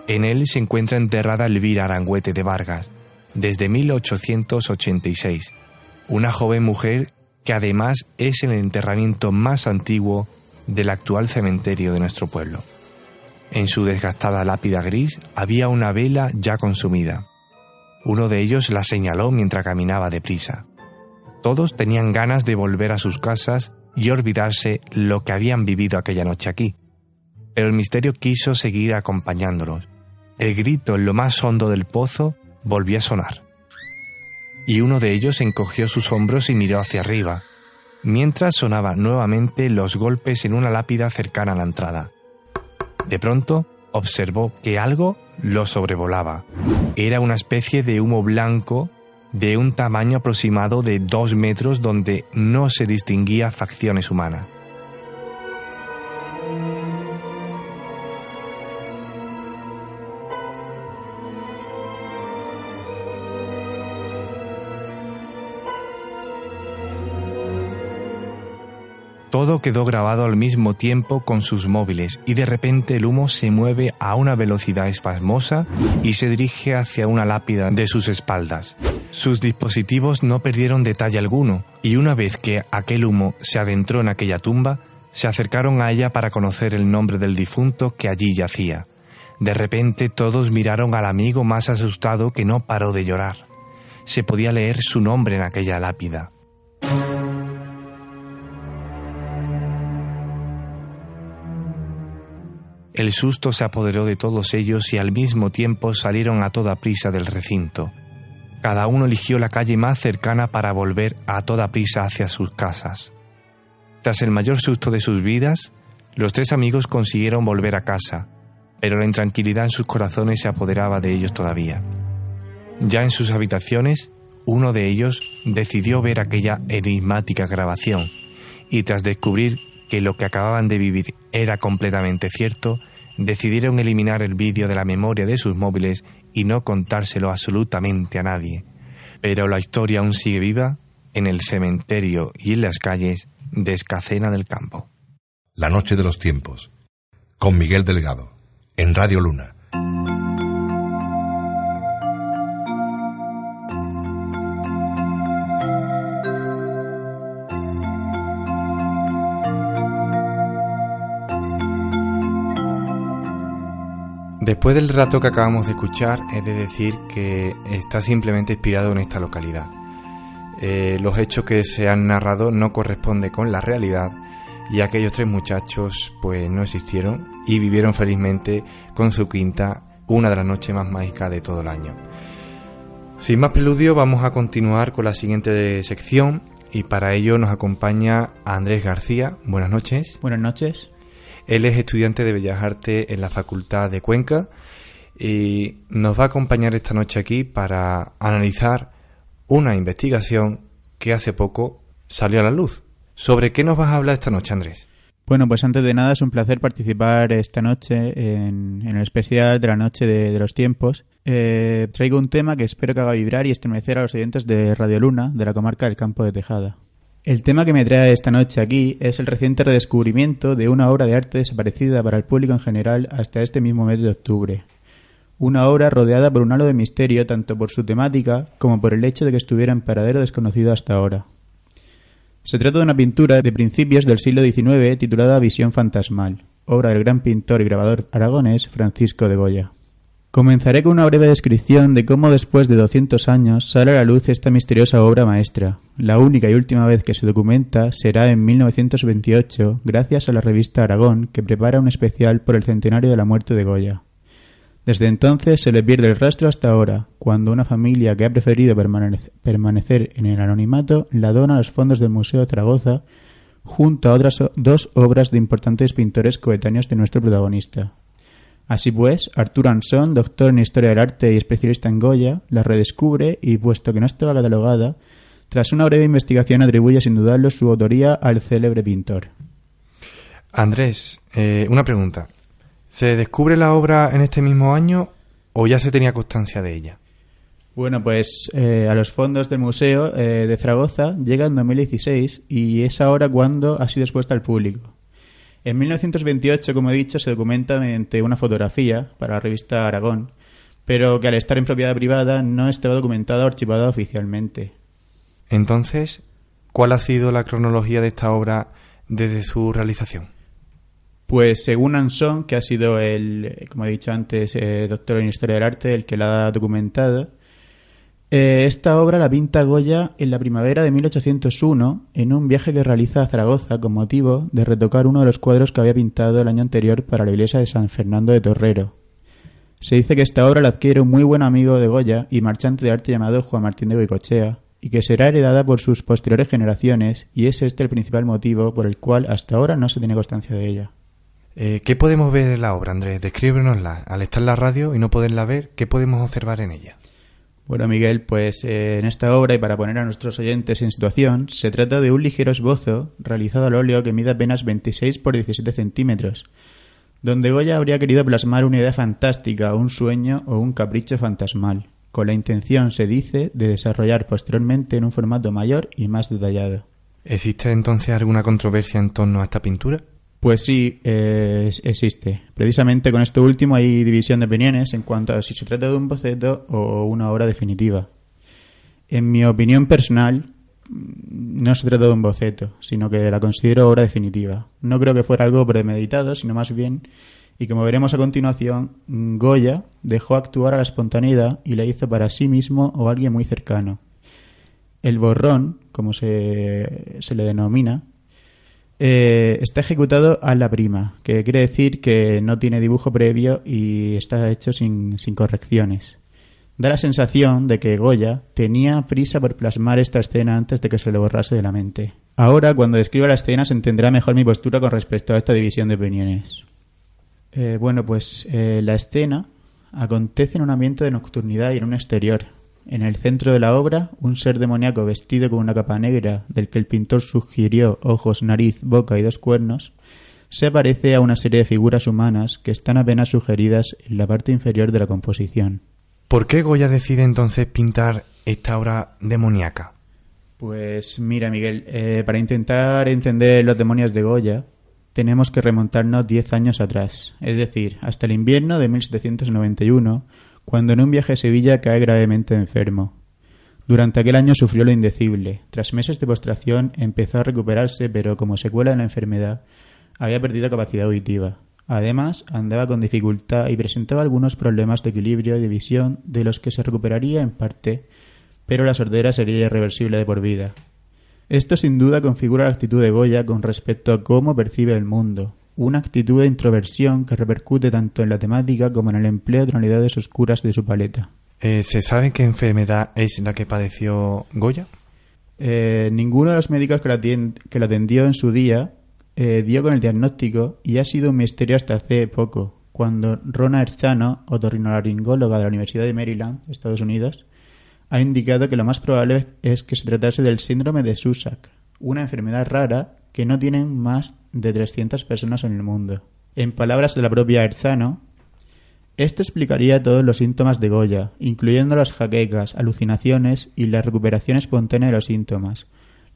En él se encuentra enterrada Elvira Arangüete de Vargas, desde 1886, una joven mujer que además es el enterramiento más antiguo del actual cementerio de nuestro pueblo. En su desgastada lápida gris había una vela ya consumida. Uno de ellos la señaló mientras caminaba deprisa. Todos tenían ganas de volver a sus casas y olvidarse lo que habían vivido aquella noche aquí. Pero el misterio quiso seguir acompañándolos. El grito en lo más hondo del pozo volvió a sonar. Y uno de ellos encogió sus hombros y miró hacia arriba, mientras sonaban nuevamente los golpes en una lápida cercana a la entrada. De pronto observó que algo lo sobrevolaba. Era una especie de humo blanco de un tamaño aproximado de dos metros donde no se distinguía facciones humanas. Todo quedó grabado al mismo tiempo con sus móviles y de repente el humo se mueve a una velocidad espasmosa y se dirige hacia una lápida de sus espaldas. Sus dispositivos no perdieron detalle alguno y una vez que aquel humo se adentró en aquella tumba, Se acercaron a ella para conocer el nombre del difunto que allí yacía. De repente todos miraron al amigo más asustado que no paró de llorar. Se podía leer su nombre en aquella lápida. El susto se apoderó de todos ellos y al mismo tiempo salieron a toda prisa del recinto. Cada uno eligió la calle más cercana para volver a toda prisa hacia sus casas. Tras el mayor susto de sus vidas, los tres amigos consiguieron volver a casa, pero la intranquilidad en sus corazones se apoderaba de ellos todavía. Ya en sus habitaciones, uno de ellos decidió ver aquella enigmática grabación y tras descubrir que lo que acababan de vivir era completamente cierto, decidieron eliminar el vídeo de la memoria de sus móviles y no contárselo absolutamente a nadie. Pero la historia aún sigue viva en el cementerio y en las calles de Escacena del Campo.
La noche de los tiempos, con Miguel Delgado, en Radio Luna.
Después del relato que acabamos de escuchar, es de decir que está simplemente inspirado en esta localidad. Eh, los hechos que se han narrado no corresponden con la realidad y aquellos tres muchachos pues no existieron y vivieron felizmente con su quinta una de las noches más mágicas de todo el año. Sin más preludio vamos a continuar con la siguiente sección y para ello nos acompaña Andrés García. Buenas noches.
Buenas noches.
Él es estudiante de Bellas Artes en la Facultad de Cuenca y nos va a acompañar esta noche aquí para analizar una investigación que hace poco salió a la luz. ¿Sobre qué nos vas a hablar esta noche, Andrés?
Bueno, pues antes de nada es un placer participar esta noche en, el especial de la Noche de, los Tiempos. Eh, traigo un tema que espero que haga vibrar y estremecer a los oyentes de Radio Luna, de la comarca del Campo de Tejada. El tema que me trae esta noche aquí es el reciente redescubrimiento de una obra de arte desaparecida para el público en general hasta este mismo mes de octubre. Una obra rodeada por un halo de misterio tanto por su temática como por el hecho de que estuviera en paradero desconocido hasta ahora. Se trata de una pintura de principios del siglo XIX titulada Visión Fantasmal, obra del gran pintor y grabador aragonés Francisco de Goya. Comenzaré con una breve descripción de cómo después de 200 años sale a la luz esta misteriosa obra maestra. La única y última vez que se documenta será en 1928, gracias a la revista Aragón, que prepara un especial por el centenario de la muerte de Goya. Desde entonces se le pierde el rastro hasta ahora, cuando una familia que ha preferido permanecer en el anonimato la dona a los fondos del Museo de Zaragoza junto a otras dos obras de importantes pintores coetáneos de nuestro protagonista, Así pues, Arturo Anson, doctor en Historia del Arte y especialista en Goya, la redescubre y, puesto que no estaba catalogada, tras una breve investigación atribuye sin dudarlo su autoría al célebre pintor.
Andrés, eh, una pregunta. ¿Se descubre la obra en este mismo año o ya se tenía constancia de ella?
Bueno, pues eh, a los fondos del Museo eh, de Zaragoza llega en 2016 y es ahora cuando ha sido expuesta al público. En 1928, como he dicho, se documenta mediante una fotografía para la revista Aragón, pero que al estar en propiedad privada no estaba documentada o archivada oficialmente.
Entonces, ¿cuál ha sido la cronología de esta obra desde su realización?
Pues según Anson, que ha sido el, como he dicho antes, eh, doctor en Historia del Arte, el que la ha documentado, eh, esta obra la pinta Goya en la primavera de 1801 en un viaje que realiza a Zaragoza con motivo de retocar uno de los cuadros que había pintado el año anterior para la iglesia de San Fernando de Torrero. Se dice que esta obra la adquiere un muy buen amigo de Goya y marchante de arte llamado Juan Martín de Goicochea, y que será heredada por sus posteriores generaciones, y es este el principal motivo por el cual hasta ahora no se tiene constancia de ella.
Eh, ¿Qué podemos ver en la obra, Andrés? Descríbenosla. Al estar en la radio y no poderla ver, ¿qué podemos observar en ella?
Bueno, Miguel, pues eh, en esta obra, y para poner a nuestros oyentes en situación, se trata de un ligero esbozo realizado al óleo que mide apenas 26 por 17 centímetros, donde Goya habría querido plasmar una idea fantástica, un sueño o un capricho fantasmal, con la intención, se dice, de desarrollar posteriormente en un formato mayor y más detallado.
¿Existe entonces alguna controversia en torno a esta pintura?
Pues sí, eh, existe. Precisamente con esto último hay división de opiniones en cuanto a si se trata de un boceto o una obra definitiva. En mi opinión personal, no se trata de un boceto, sino que la considero obra definitiva. No creo que fuera algo premeditado, sino más bien, y como veremos a continuación, Goya dejó actuar a la espontaneidad y la hizo para sí mismo o alguien muy cercano. El borrón, como se, se le denomina, eh, está ejecutado a la prima, que quiere decir que no tiene dibujo previo y está hecho sin, sin correcciones. Da la sensación de que Goya tenía prisa por plasmar esta escena antes de que se le borrase de la mente. Ahora, cuando describa la escena, se entenderá mejor mi postura con respecto a esta división de opiniones. Eh, bueno, pues eh, la escena acontece en un ambiente de nocturnidad y en un exterior, en el centro de la obra, un ser demoníaco vestido con una capa negra, del que el pintor sugirió ojos, nariz, boca y dos cuernos, se parece a una serie de figuras humanas que están apenas sugeridas en la parte inferior de la composición.
¿Por qué Goya decide entonces pintar esta obra demoníaca?
Pues mira, Miguel, eh, para intentar entender los demonios de Goya, tenemos que remontarnos diez años atrás, es decir, hasta el invierno de 1791, cuando en un viaje a Sevilla cae gravemente enfermo. Durante aquel año sufrió lo indecible. Tras meses de postración empezó a recuperarse, pero como secuela de la enfermedad había perdido capacidad auditiva. Además, andaba con dificultad y presentaba algunos problemas de equilibrio y de visión de los que se recuperaría en parte, pero la sordera sería irreversible de por vida. Esto sin duda configura la actitud de Goya con respecto a cómo percibe el mundo, una actitud de introversión que repercute tanto en la temática como en el empleo de tonalidades oscuras de su paleta.
Eh, ¿Se sabe qué enfermedad es la que padeció Goya?
Eh, ninguno de los médicos que lo atendió en su día eh, dio con el diagnóstico y ha sido un misterio hasta hace poco, cuando Rona Erzano, otorrinolaringóloga de la Universidad de Maryland, Estados Unidos, ha indicado que lo más probable es que se tratase del síndrome de Susak, una enfermedad rara que no tienen más de 300 personas en el mundo. En palabras de la propia Erzano, esto explicaría todos los síntomas de Goya, incluyendo las jaquecas, alucinaciones y la recuperación espontánea de los síntomas,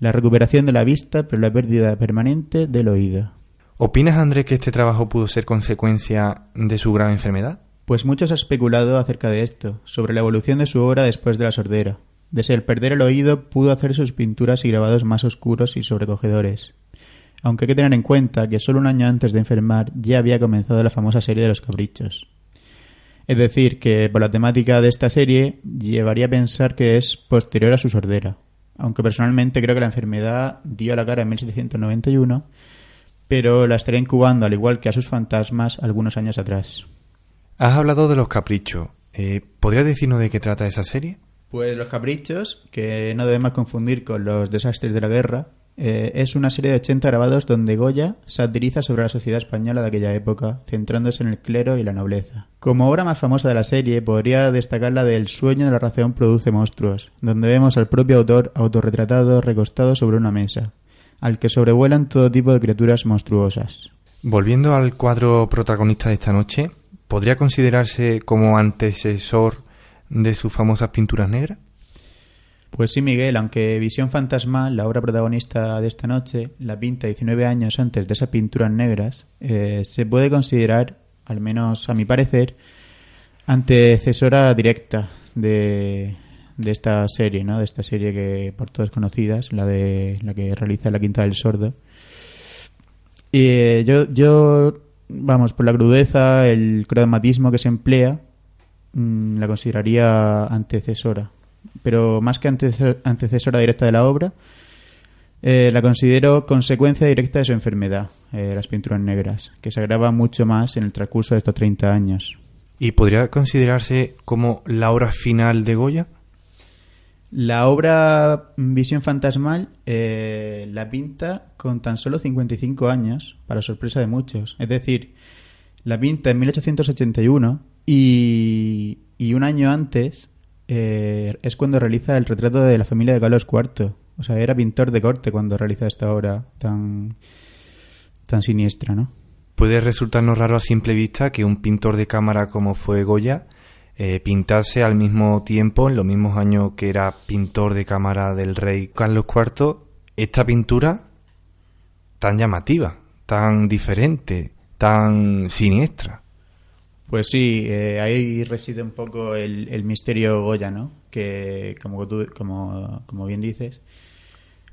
la recuperación de la vista pero la pérdida permanente del oído.
¿Opinas, Andrés, que este trabajo pudo ser consecuencia de su grave enfermedad?
Pues muchos han especulado acerca de esto, sobre la evolución de su obra después de la sordera. Desde el perder el oído pudo hacer sus pinturas y grabados más oscuros y sobrecogedores aunque hay que tener en cuenta que solo un año antes de enfermar ya había comenzado la famosa serie de los caprichos. Es decir, que por la temática de esta serie llevaría a pensar que es posterior a su sordera, aunque personalmente creo que la enfermedad dio a la cara en 1791, pero la estaría incubando al igual que a sus fantasmas algunos años atrás.
Has hablado de los caprichos. Eh, ¿Podrías decirnos de qué trata esa serie?
Pues Los Caprichos, que no debemos confundir con los desastres de la guerra, eh, es una serie de 80 grabados donde Goya satiriza sobre la sociedad española de aquella época, centrándose en el clero y la nobleza. Como obra más famosa de la serie, podría destacar la de El sueño de la razón produce monstruos, donde vemos al propio autor autorretratado recostado sobre una mesa, al que sobrevuelan todo tipo de criaturas monstruosas.
Volviendo al cuadro protagonista de esta noche, ¿podría considerarse como antecesor de sus famosas pinturas negras?
Pues sí, Miguel, aunque Visión Fantasmal, la obra protagonista de esta noche, la pinta 19 años antes de esas pinturas negras, eh, se puede considerar, al menos a mi parecer, antecesora directa de, de esta serie, ¿no? De esta serie que por todas conocidas, la de la que realiza la Quinta del Sordo. Y eh, yo, yo, vamos, por la crudeza, el cromatismo que se emplea, mm, la consideraría antecesora pero más que antecesora directa de la obra, eh, la considero consecuencia directa de su enfermedad, eh, las pinturas negras, que se agrava mucho más en el transcurso de estos 30 años.
¿Y podría considerarse como la obra final de Goya?
La obra Visión Fantasmal eh, la pinta con tan solo 55 años, para sorpresa de muchos. Es decir, la pinta en 1881 y, y un año antes eh, es cuando realiza el retrato de la familia de Carlos IV. O sea, era pintor de corte cuando realiza esta obra tan, tan siniestra, ¿no?
Puede resultarnos raro a simple vista que un pintor de cámara como fue Goya eh, pintase al mismo tiempo, en los mismos años que era pintor de cámara del rey Carlos IV, esta pintura tan llamativa, tan diferente, tan siniestra.
Pues sí, eh, ahí reside un poco el, misterio Goya, ¿no? Que, como, tú, como, como bien dices,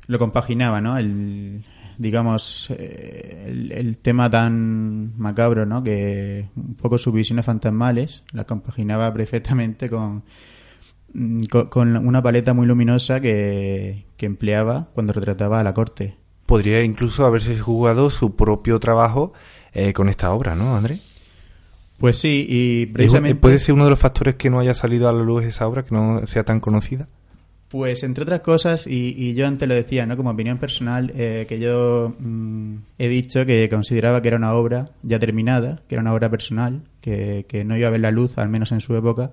lo compaginaba, ¿no? El, digamos, eh, el, tema tan macabro, ¿no? Que un poco sus visiones fantasmales la compaginaba perfectamente con, mm, con, una paleta muy luminosa que, que empleaba cuando retrataba a la corte.
Podría incluso haberse jugado su propio trabajo eh, con esta obra, ¿no, André?
Pues sí, y precisamente...
¿Puede ser uno de los factores que no haya salido a la luz esa obra, que no sea tan conocida?
Pues entre otras cosas, y, yo antes lo decía, ¿no? Como opinión personal, eh, que yo mm, he dicho que consideraba que era una obra ya terminada, que era una obra personal, que, no iba a ver la luz, al menos en su época.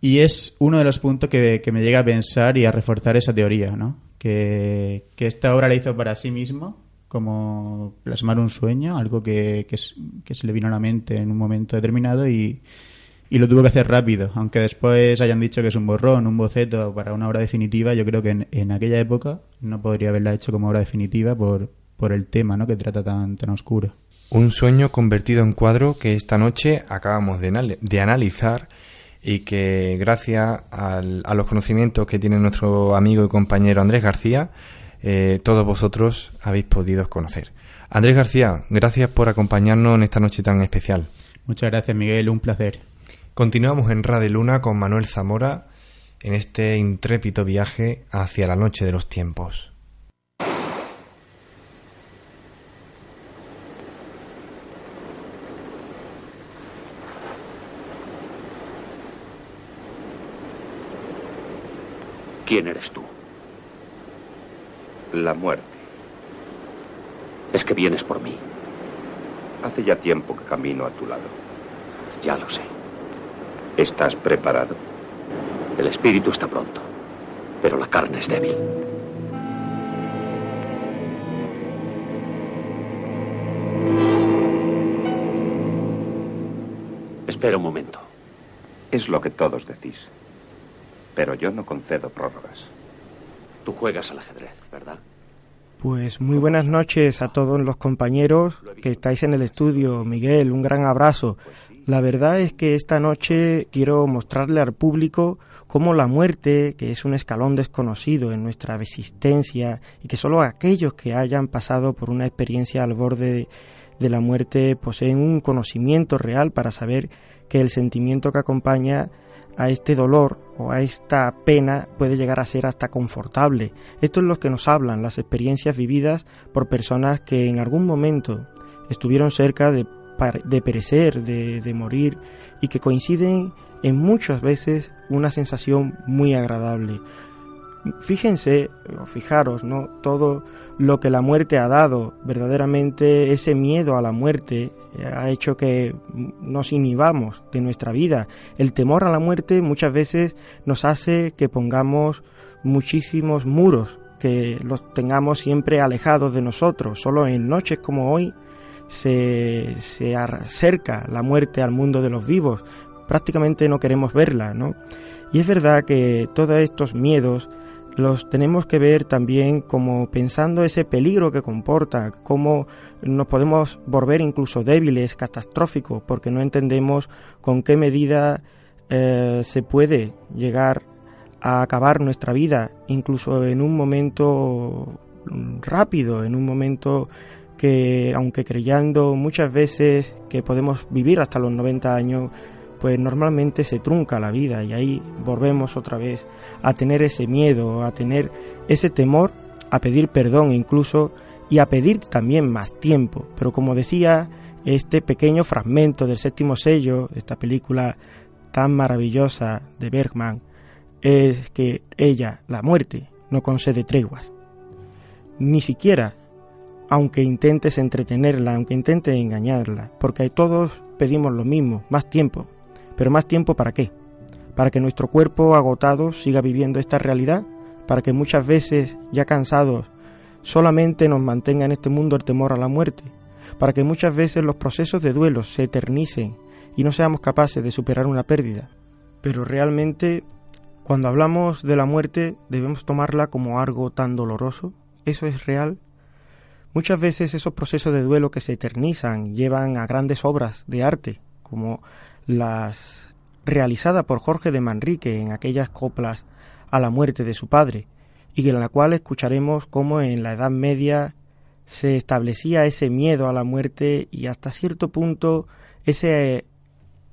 Y es uno de los puntos que, me llega a pensar y a reforzar esa teoría, ¿no? Que, esta obra la hizo para sí mismo, como plasmar un sueño, algo que, que, se le vino a la mente en un momento determinado y, y lo tuvo que hacer rápido, aunque después hayan dicho que es un borrón, un boceto para una obra definitiva, yo creo que en, aquella época no podría haberla hecho como obra definitiva por, por el tema ¿no? que trata tan, tan oscuro.
Un sueño convertido en cuadro que esta noche acabamos de, de analizar y que gracias al, a los conocimientos que tiene nuestro amigo y compañero Andrés García, eh, todos vosotros habéis podido conocer. Andrés García, gracias por acompañarnos en esta noche tan especial.
Muchas gracias Miguel, un placer.
Continuamos en Radio Luna con Manuel Zamora en este intrépido viaje hacia la noche de los tiempos.
¿Quién eres tú?
La muerte.
Es que vienes por mí.
Hace ya tiempo que camino a tu lado.
Ya lo sé.
¿Estás preparado?
El espíritu está pronto, pero la carne es débil. Espera un momento.
Es lo que todos decís. Pero yo no concedo prórrogas.
Juegas al ajedrez, ¿verdad?
Pues muy buenas noches a todos los compañeros que estáis en el estudio. Miguel, un gran abrazo. La verdad es que esta noche quiero mostrarle al público cómo la muerte, que es un escalón desconocido en nuestra existencia y que solo aquellos que hayan pasado por una experiencia al borde de, la muerte poseen un conocimiento real para saber que el sentimiento que acompaña a este dolor o a esta pena puede llegar a ser hasta confortable. Esto es lo que nos hablan las experiencias vividas por personas que en algún momento estuvieron cerca de de perecer, de, morir, y que coinciden en muchas veces una sensación muy agradable. Fíjense, o fijaros, ¿no? Todo lo que la muerte ha dado, verdaderamente ese miedo a la muerte ha hecho que nos inhibamos de nuestra vida. El temor a la muerte muchas veces nos hace que pongamos muchísimos muros, que los tengamos siempre alejados de nosotros. Solo en noches como hoy se, se acerca la muerte al mundo de los vivos, prácticamente no queremos verla, ¿no? Y es verdad que todos estos miedos los tenemos que ver también como pensando ese peligro que comporta, cómo nos podemos volver incluso débiles, catastróficos, porque no entendemos con qué medida eh, se puede llegar a acabar nuestra vida, incluso en un momento rápido, en un momento que aunque creyendo muchas veces que podemos vivir hasta los 90 años, pues normalmente se trunca la vida y ahí volvemos otra vez a tener ese miedo, a tener ese temor, a pedir perdón incluso y a pedir también más tiempo. Pero como decía, este pequeño fragmento del séptimo sello, esta película tan maravillosa de Bergman, es que ella, la muerte, no concede treguas. Ni siquiera aunque intentes entretenerla, aunque intentes engañarla, porque todos pedimos lo mismo, más tiempo. Pero más tiempo para qué? Para que nuestro cuerpo agotado siga viviendo esta realidad, para que muchas veces, ya cansados, solamente nos mantenga en este mundo el temor a la muerte, para que muchas veces los procesos de duelo se eternicen y no seamos capaces de superar una pérdida. Pero realmente, cuando hablamos de la muerte, debemos tomarla como algo tan doloroso. ¿Eso es real? Muchas veces esos procesos de duelo que se eternizan llevan a grandes obras de arte, como las realizadas por Jorge de Manrique en aquellas coplas a la muerte de su padre. y en la cual escucharemos cómo en la Edad Media se establecía ese miedo a la muerte y hasta cierto punto ese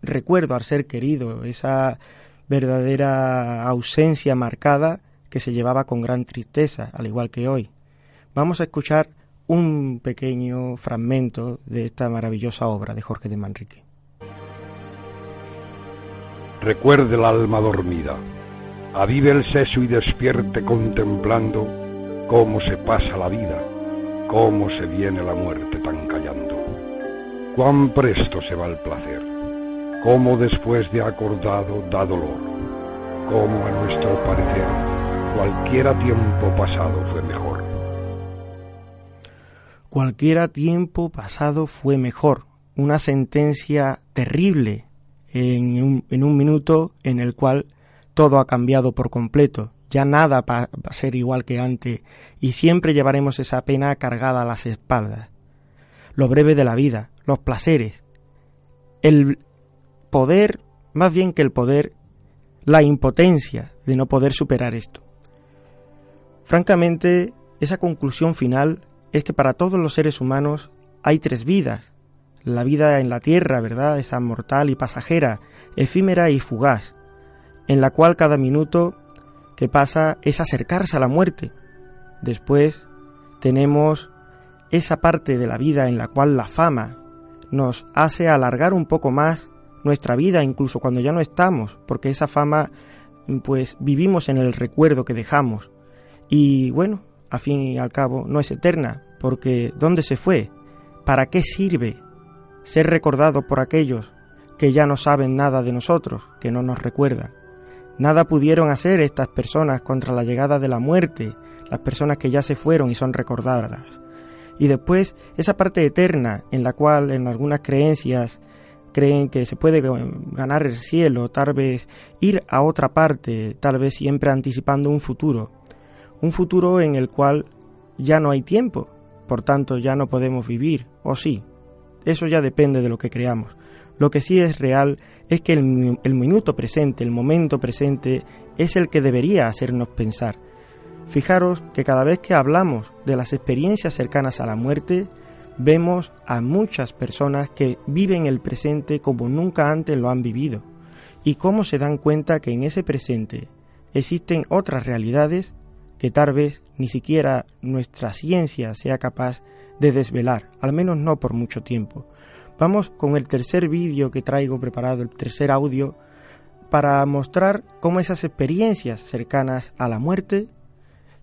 recuerdo al ser querido, esa verdadera ausencia marcada que se llevaba con gran tristeza, al igual que hoy. Vamos a escuchar un pequeño fragmento de esta maravillosa obra de Jorge de Manrique.
Recuerde el alma dormida, avive el seso y despierte contemplando cómo se pasa la vida, cómo se viene la muerte tan callando. Cuán presto se va el placer, cómo después de acordado da dolor, cómo a nuestro parecer cualquiera tiempo pasado fue mejor.
Cualquiera tiempo pasado fue mejor, una sentencia terrible en un, minuto en el cual todo ha cambiado por completo. Ya nada va a ser igual que antes y siempre llevaremos esa pena cargada a las espaldas. Lo breve de la vida, los placeres, el poder, más bien que el poder, la impotencia de no poder superar esto. Francamente, esa conclusión final es que para todos los seres humanos hay tres vidas, la vida en la tierra, ¿verdad? Esa mortal y pasajera, efímera y fugaz, en la cual cada minuto que pasa es acercarse a la muerte. Después tenemos esa parte de la vida en la cual la fama nos hace alargar un poco más nuestra vida, incluso cuando ya no estamos, porque esa fama, pues vivimos en el recuerdo que dejamos. Y bueno, a fin y al cabo, no es eterna, porque ¿dónde se fue? ¿Para qué sirve? Ser recordado por aquellos que ya no saben nada de nosotros, que no nos recuerdan. Nada pudieron hacer estas personas contra la llegada de la muerte, las personas que ya se fueron y son recordadas. Y después esa parte eterna en la cual en algunas creencias creen que se puede ganar el cielo, tal vez ir a otra parte, tal vez siempre anticipando un futuro. Un futuro en el cual ya no hay tiempo, por tanto ya no podemos vivir, o sí, eso ya depende de lo que creamos. Lo que sí es real es que el, el, minuto presente, el momento presente, es el que debería hacernos pensar. Fijaros que cada vez que hablamos de las experiencias cercanas a la muerte, vemos a muchas personas que viven el presente como nunca antes lo han vivido, y cómo se dan cuenta que en ese presente existen otras realidades que tal vez ni siquiera nuestra ciencia sea capaz de desvelar, al menos no por mucho tiempo. Vamos con el tercer vídeo que traigo preparado, el tercer audio, para mostrar cómo esas experiencias cercanas a la muerte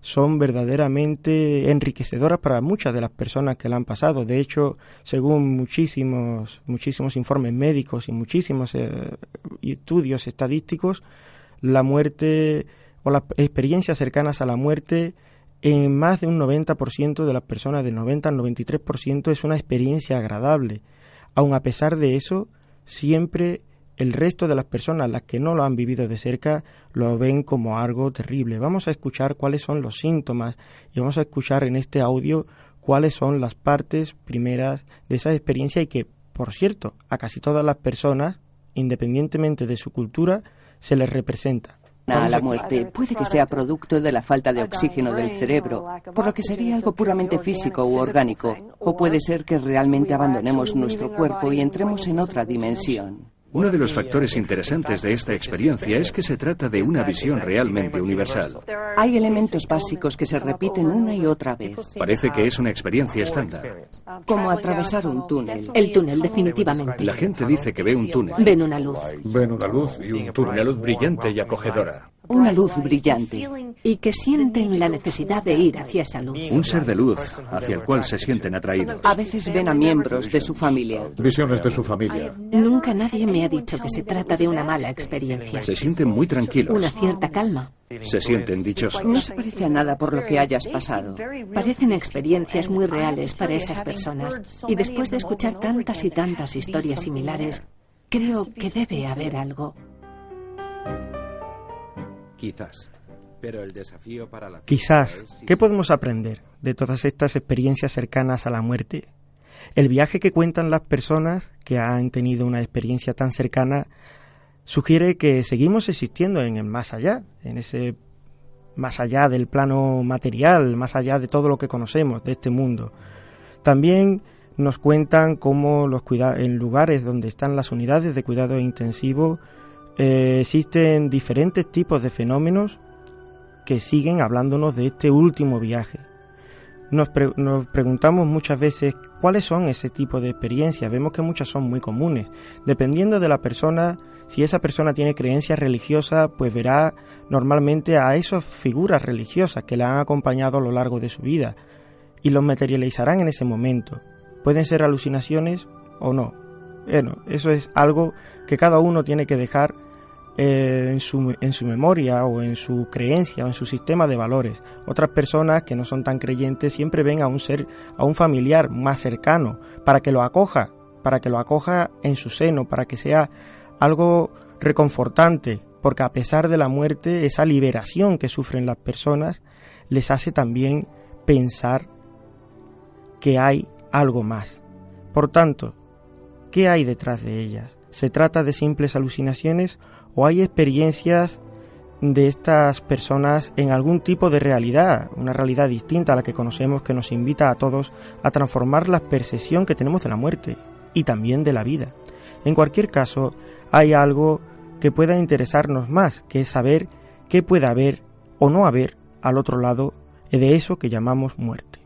son verdaderamente enriquecedoras para muchas de las personas que la han pasado. De hecho, según muchísimos, muchísimos informes médicos y muchísimos eh, estudios estadísticos, la muerte o las experiencias cercanas a la muerte en más de un 90% de las personas, del 90 al 93%, es una experiencia agradable. Aun a pesar de eso, siempre el resto de las personas, las que no lo han vivido de cerca, lo ven como algo terrible. Vamos a escuchar cuáles son los síntomas y vamos a escuchar en este audio cuáles son las partes primeras de esa experiencia y que, por cierto, a casi todas las personas, independientemente de su cultura, se les representa
a la muerte puede que sea producto de la falta de oxígeno del cerebro, por lo que sería algo puramente físico u orgánico, o puede ser que realmente abandonemos nuestro cuerpo y entremos en otra dimensión.
Uno de los factores interesantes de esta experiencia es que se trata de una visión realmente universal.
Hay elementos básicos que se repiten una y otra vez.
Parece que es una experiencia estándar.
Como atravesar un túnel.
El túnel, definitivamente.
La gente dice que ve un túnel.
Ven una luz.
Ven una luz y un túnel.
Una luz brillante y acogedora.
Una luz brillante.
Y que sienten la necesidad de ir hacia esa luz.
Un ser de luz hacia el cual se sienten atraídos.
A veces ven a miembros de su familia.
Visiones de su familia.
Nunca nadie me ha dicho que se trata de una mala experiencia.
Se sienten muy tranquilos.
Una cierta calma.
Se sienten dichosos.
No se parece a nada por lo que hayas pasado.
Parecen experiencias muy reales para esas personas. Y después de escuchar tantas y tantas historias similares, creo que debe haber algo.
Quizás. Pero el desafío para la
Quizás. ¿Qué podemos aprender de todas estas experiencias cercanas a la muerte? El viaje que cuentan las personas que han tenido una experiencia tan cercana sugiere que seguimos existiendo en el más allá, en ese más allá del plano material, más allá de todo lo que conocemos de este mundo. También nos cuentan cómo los en lugares donde están las unidades de cuidado intensivo eh, existen diferentes tipos de fenómenos que siguen hablándonos de este último viaje. Nos, nos, preguntamos muchas veces cuáles son ese tipo de experiencias. Vemos que muchas son muy comunes. Dependiendo de la persona, si esa persona tiene creencias religiosas, pues verá normalmente a esas figuras religiosas que la han acompañado a lo largo de su vida y los materializarán en ese momento. Pueden ser alucinaciones o no. Bueno, eso es algo que cada uno tiene que dejar eh, en, su, en su memoria o en su creencia o en su sistema de valores. Otras personas que no son tan creyentes siempre ven a un ser, a un familiar más cercano, para que lo acoja, para que lo acoja en su seno, para que sea algo reconfortante, porque a pesar de la muerte, esa liberación que sufren las personas les hace también pensar que hay algo más. Por tanto, ¿qué hay detrás de ellas? ¿Se trata de simples alucinaciones o hay experiencias de estas personas en algún tipo de realidad, una realidad distinta a la que conocemos que nos invita a todos a transformar la percepción que tenemos de la muerte y también de la vida. En cualquier caso, hay algo que pueda interesarnos más, que es saber qué puede haber o no haber al otro lado de eso que llamamos muerte.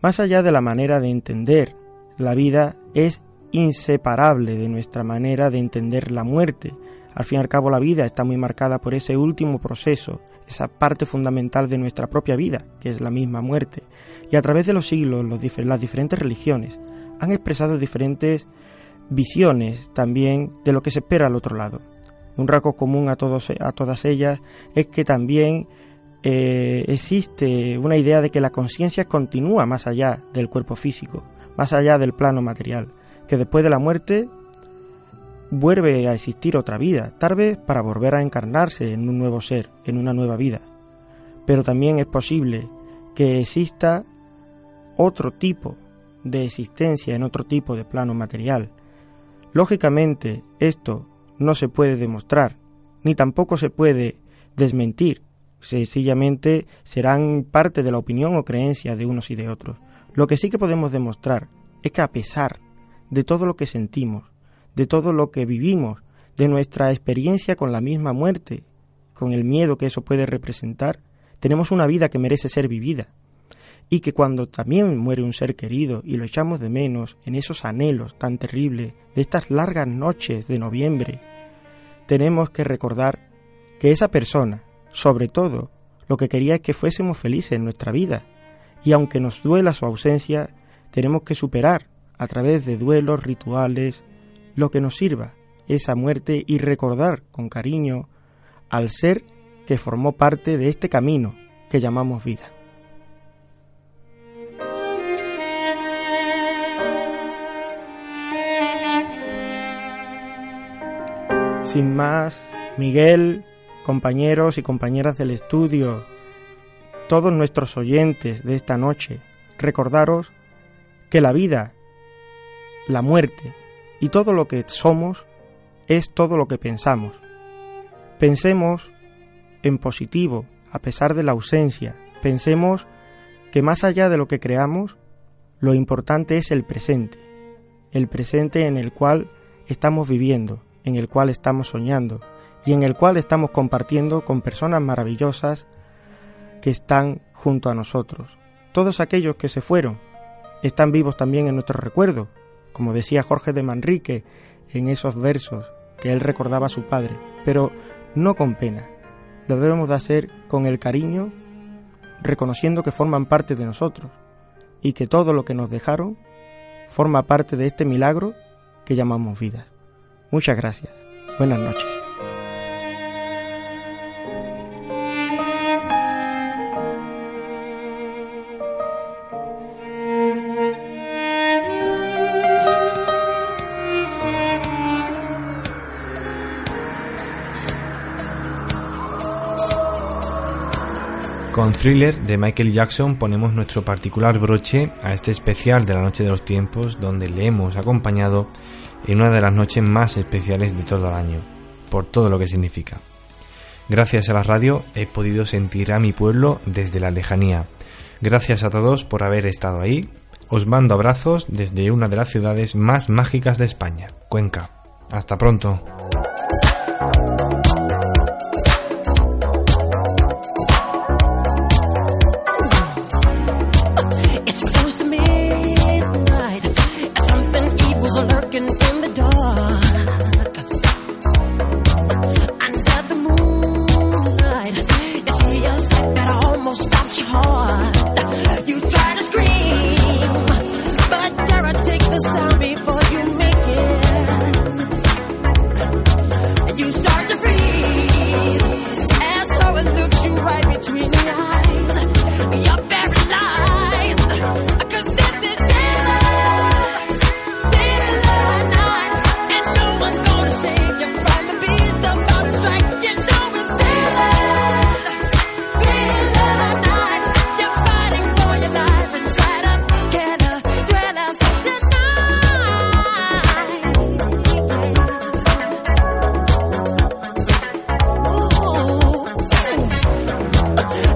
Más allá de la manera de entender la vida, es inseparable de nuestra manera de entender la muerte. Al fin y al cabo la vida está muy marcada por ese último proceso, esa parte fundamental de nuestra propia vida, que es la misma muerte. Y a través de los siglos las diferentes religiones han expresado diferentes visiones también de lo que se espera al otro lado. Un rasgo común a, todas ellas es que también eh, existe una idea de que la conciencia continúa más allá del cuerpo físico, más allá del plano material, que después de la muerte vuelve a existir otra vida, tal vez para volver a encarnarse en un nuevo ser, en una nueva vida. Pero también es posible que exista otro tipo de existencia en otro tipo de plano material. Lógicamente, esto no se puede demostrar, ni tampoco se puede desmentir, sencillamente serán parte de la opinión o creencia de unos y de otros. Lo que sí que podemos demostrar es que a pesar de todo lo que sentimos, de todo lo que vivimos, de nuestra experiencia con la misma muerte, con el miedo que eso puede representar, tenemos una vida que merece ser vivida. Y que cuando también muere un ser querido y lo echamos de menos en esos anhelos tan terribles de estas largas noches de noviembre, tenemos que recordar que esa persona, sobre todo, lo que quería es que fuésemos felices en nuestra vida, y aunque nos duela su ausencia, tenemos que superar, a través de duelos, rituales, lo que nos sirva esa muerte y recordar con cariño al ser que formó parte de este camino que llamamos vida. Sin más, Miguel, compañeros y compañeras del estudio, todos nuestros oyentes de esta noche, recordaros que la vida, la muerte y todo lo que somos es todo lo que pensamos. Pensemos en positivo, a pesar de la ausencia. Pensemos que más allá de lo que creamos, lo importante es el presente, el presente en el cual estamos viviendo, en el cual estamos soñando, y en el cual estamos compartiendo con personas maravillosas que están junto a nosotros. Todos aquellos que se fueron están vivos también en nuestro recuerdo, como decía Jorge de Manrique en esos versos que él recordaba a su padre, pero no con pena. Lo debemos de hacer con el cariño, reconociendo que forman parte de nosotros y que todo lo que nos dejaron forma parte de este milagro que llamamos vidas. Muchas gracias. Buenas noches.
Con Thriller de Michael Jackson ponemos nuestro particular broche a este especial de la Noche de los Tiempos donde le hemos acompañado en una de las noches más especiales de todo el año, por todo lo que significa. Gracias a la radio he podido sentir a mi pueblo desde la lejanía. Gracias a todos por haber estado ahí. Os mando abrazos desde una de las ciudades más mágicas de España, Cuenca. Hasta pronto.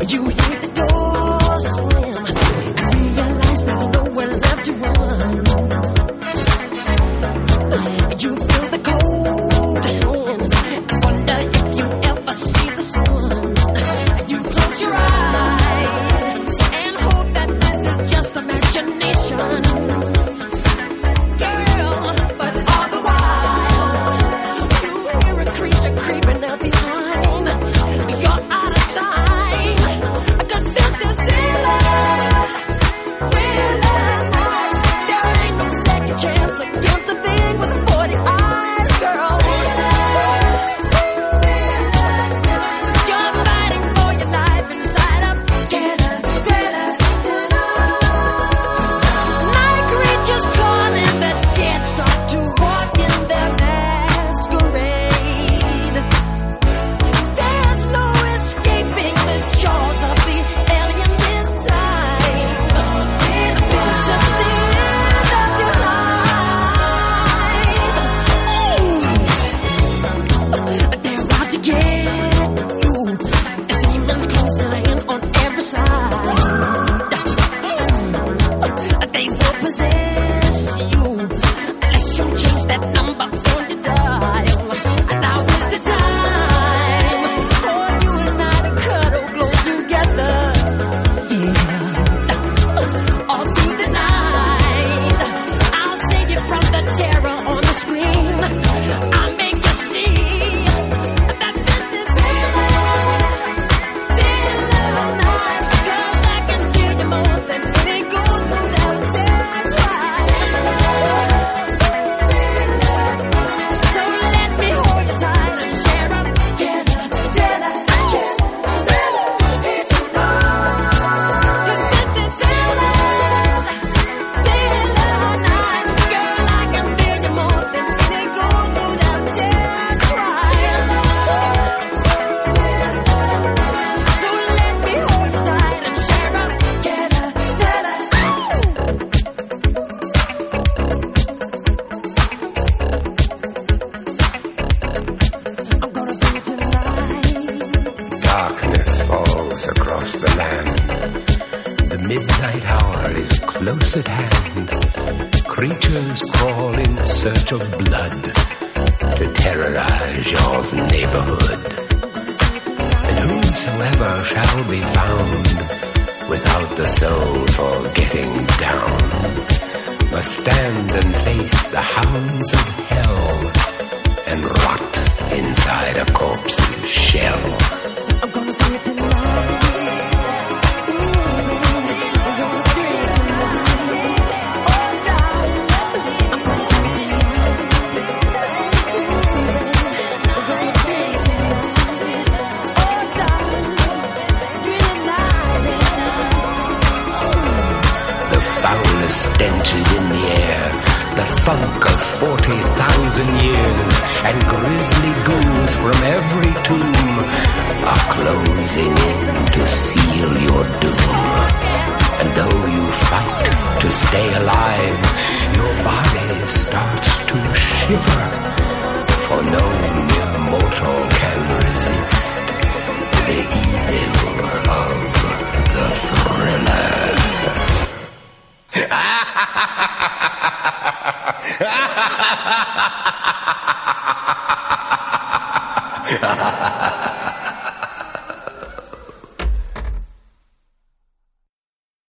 you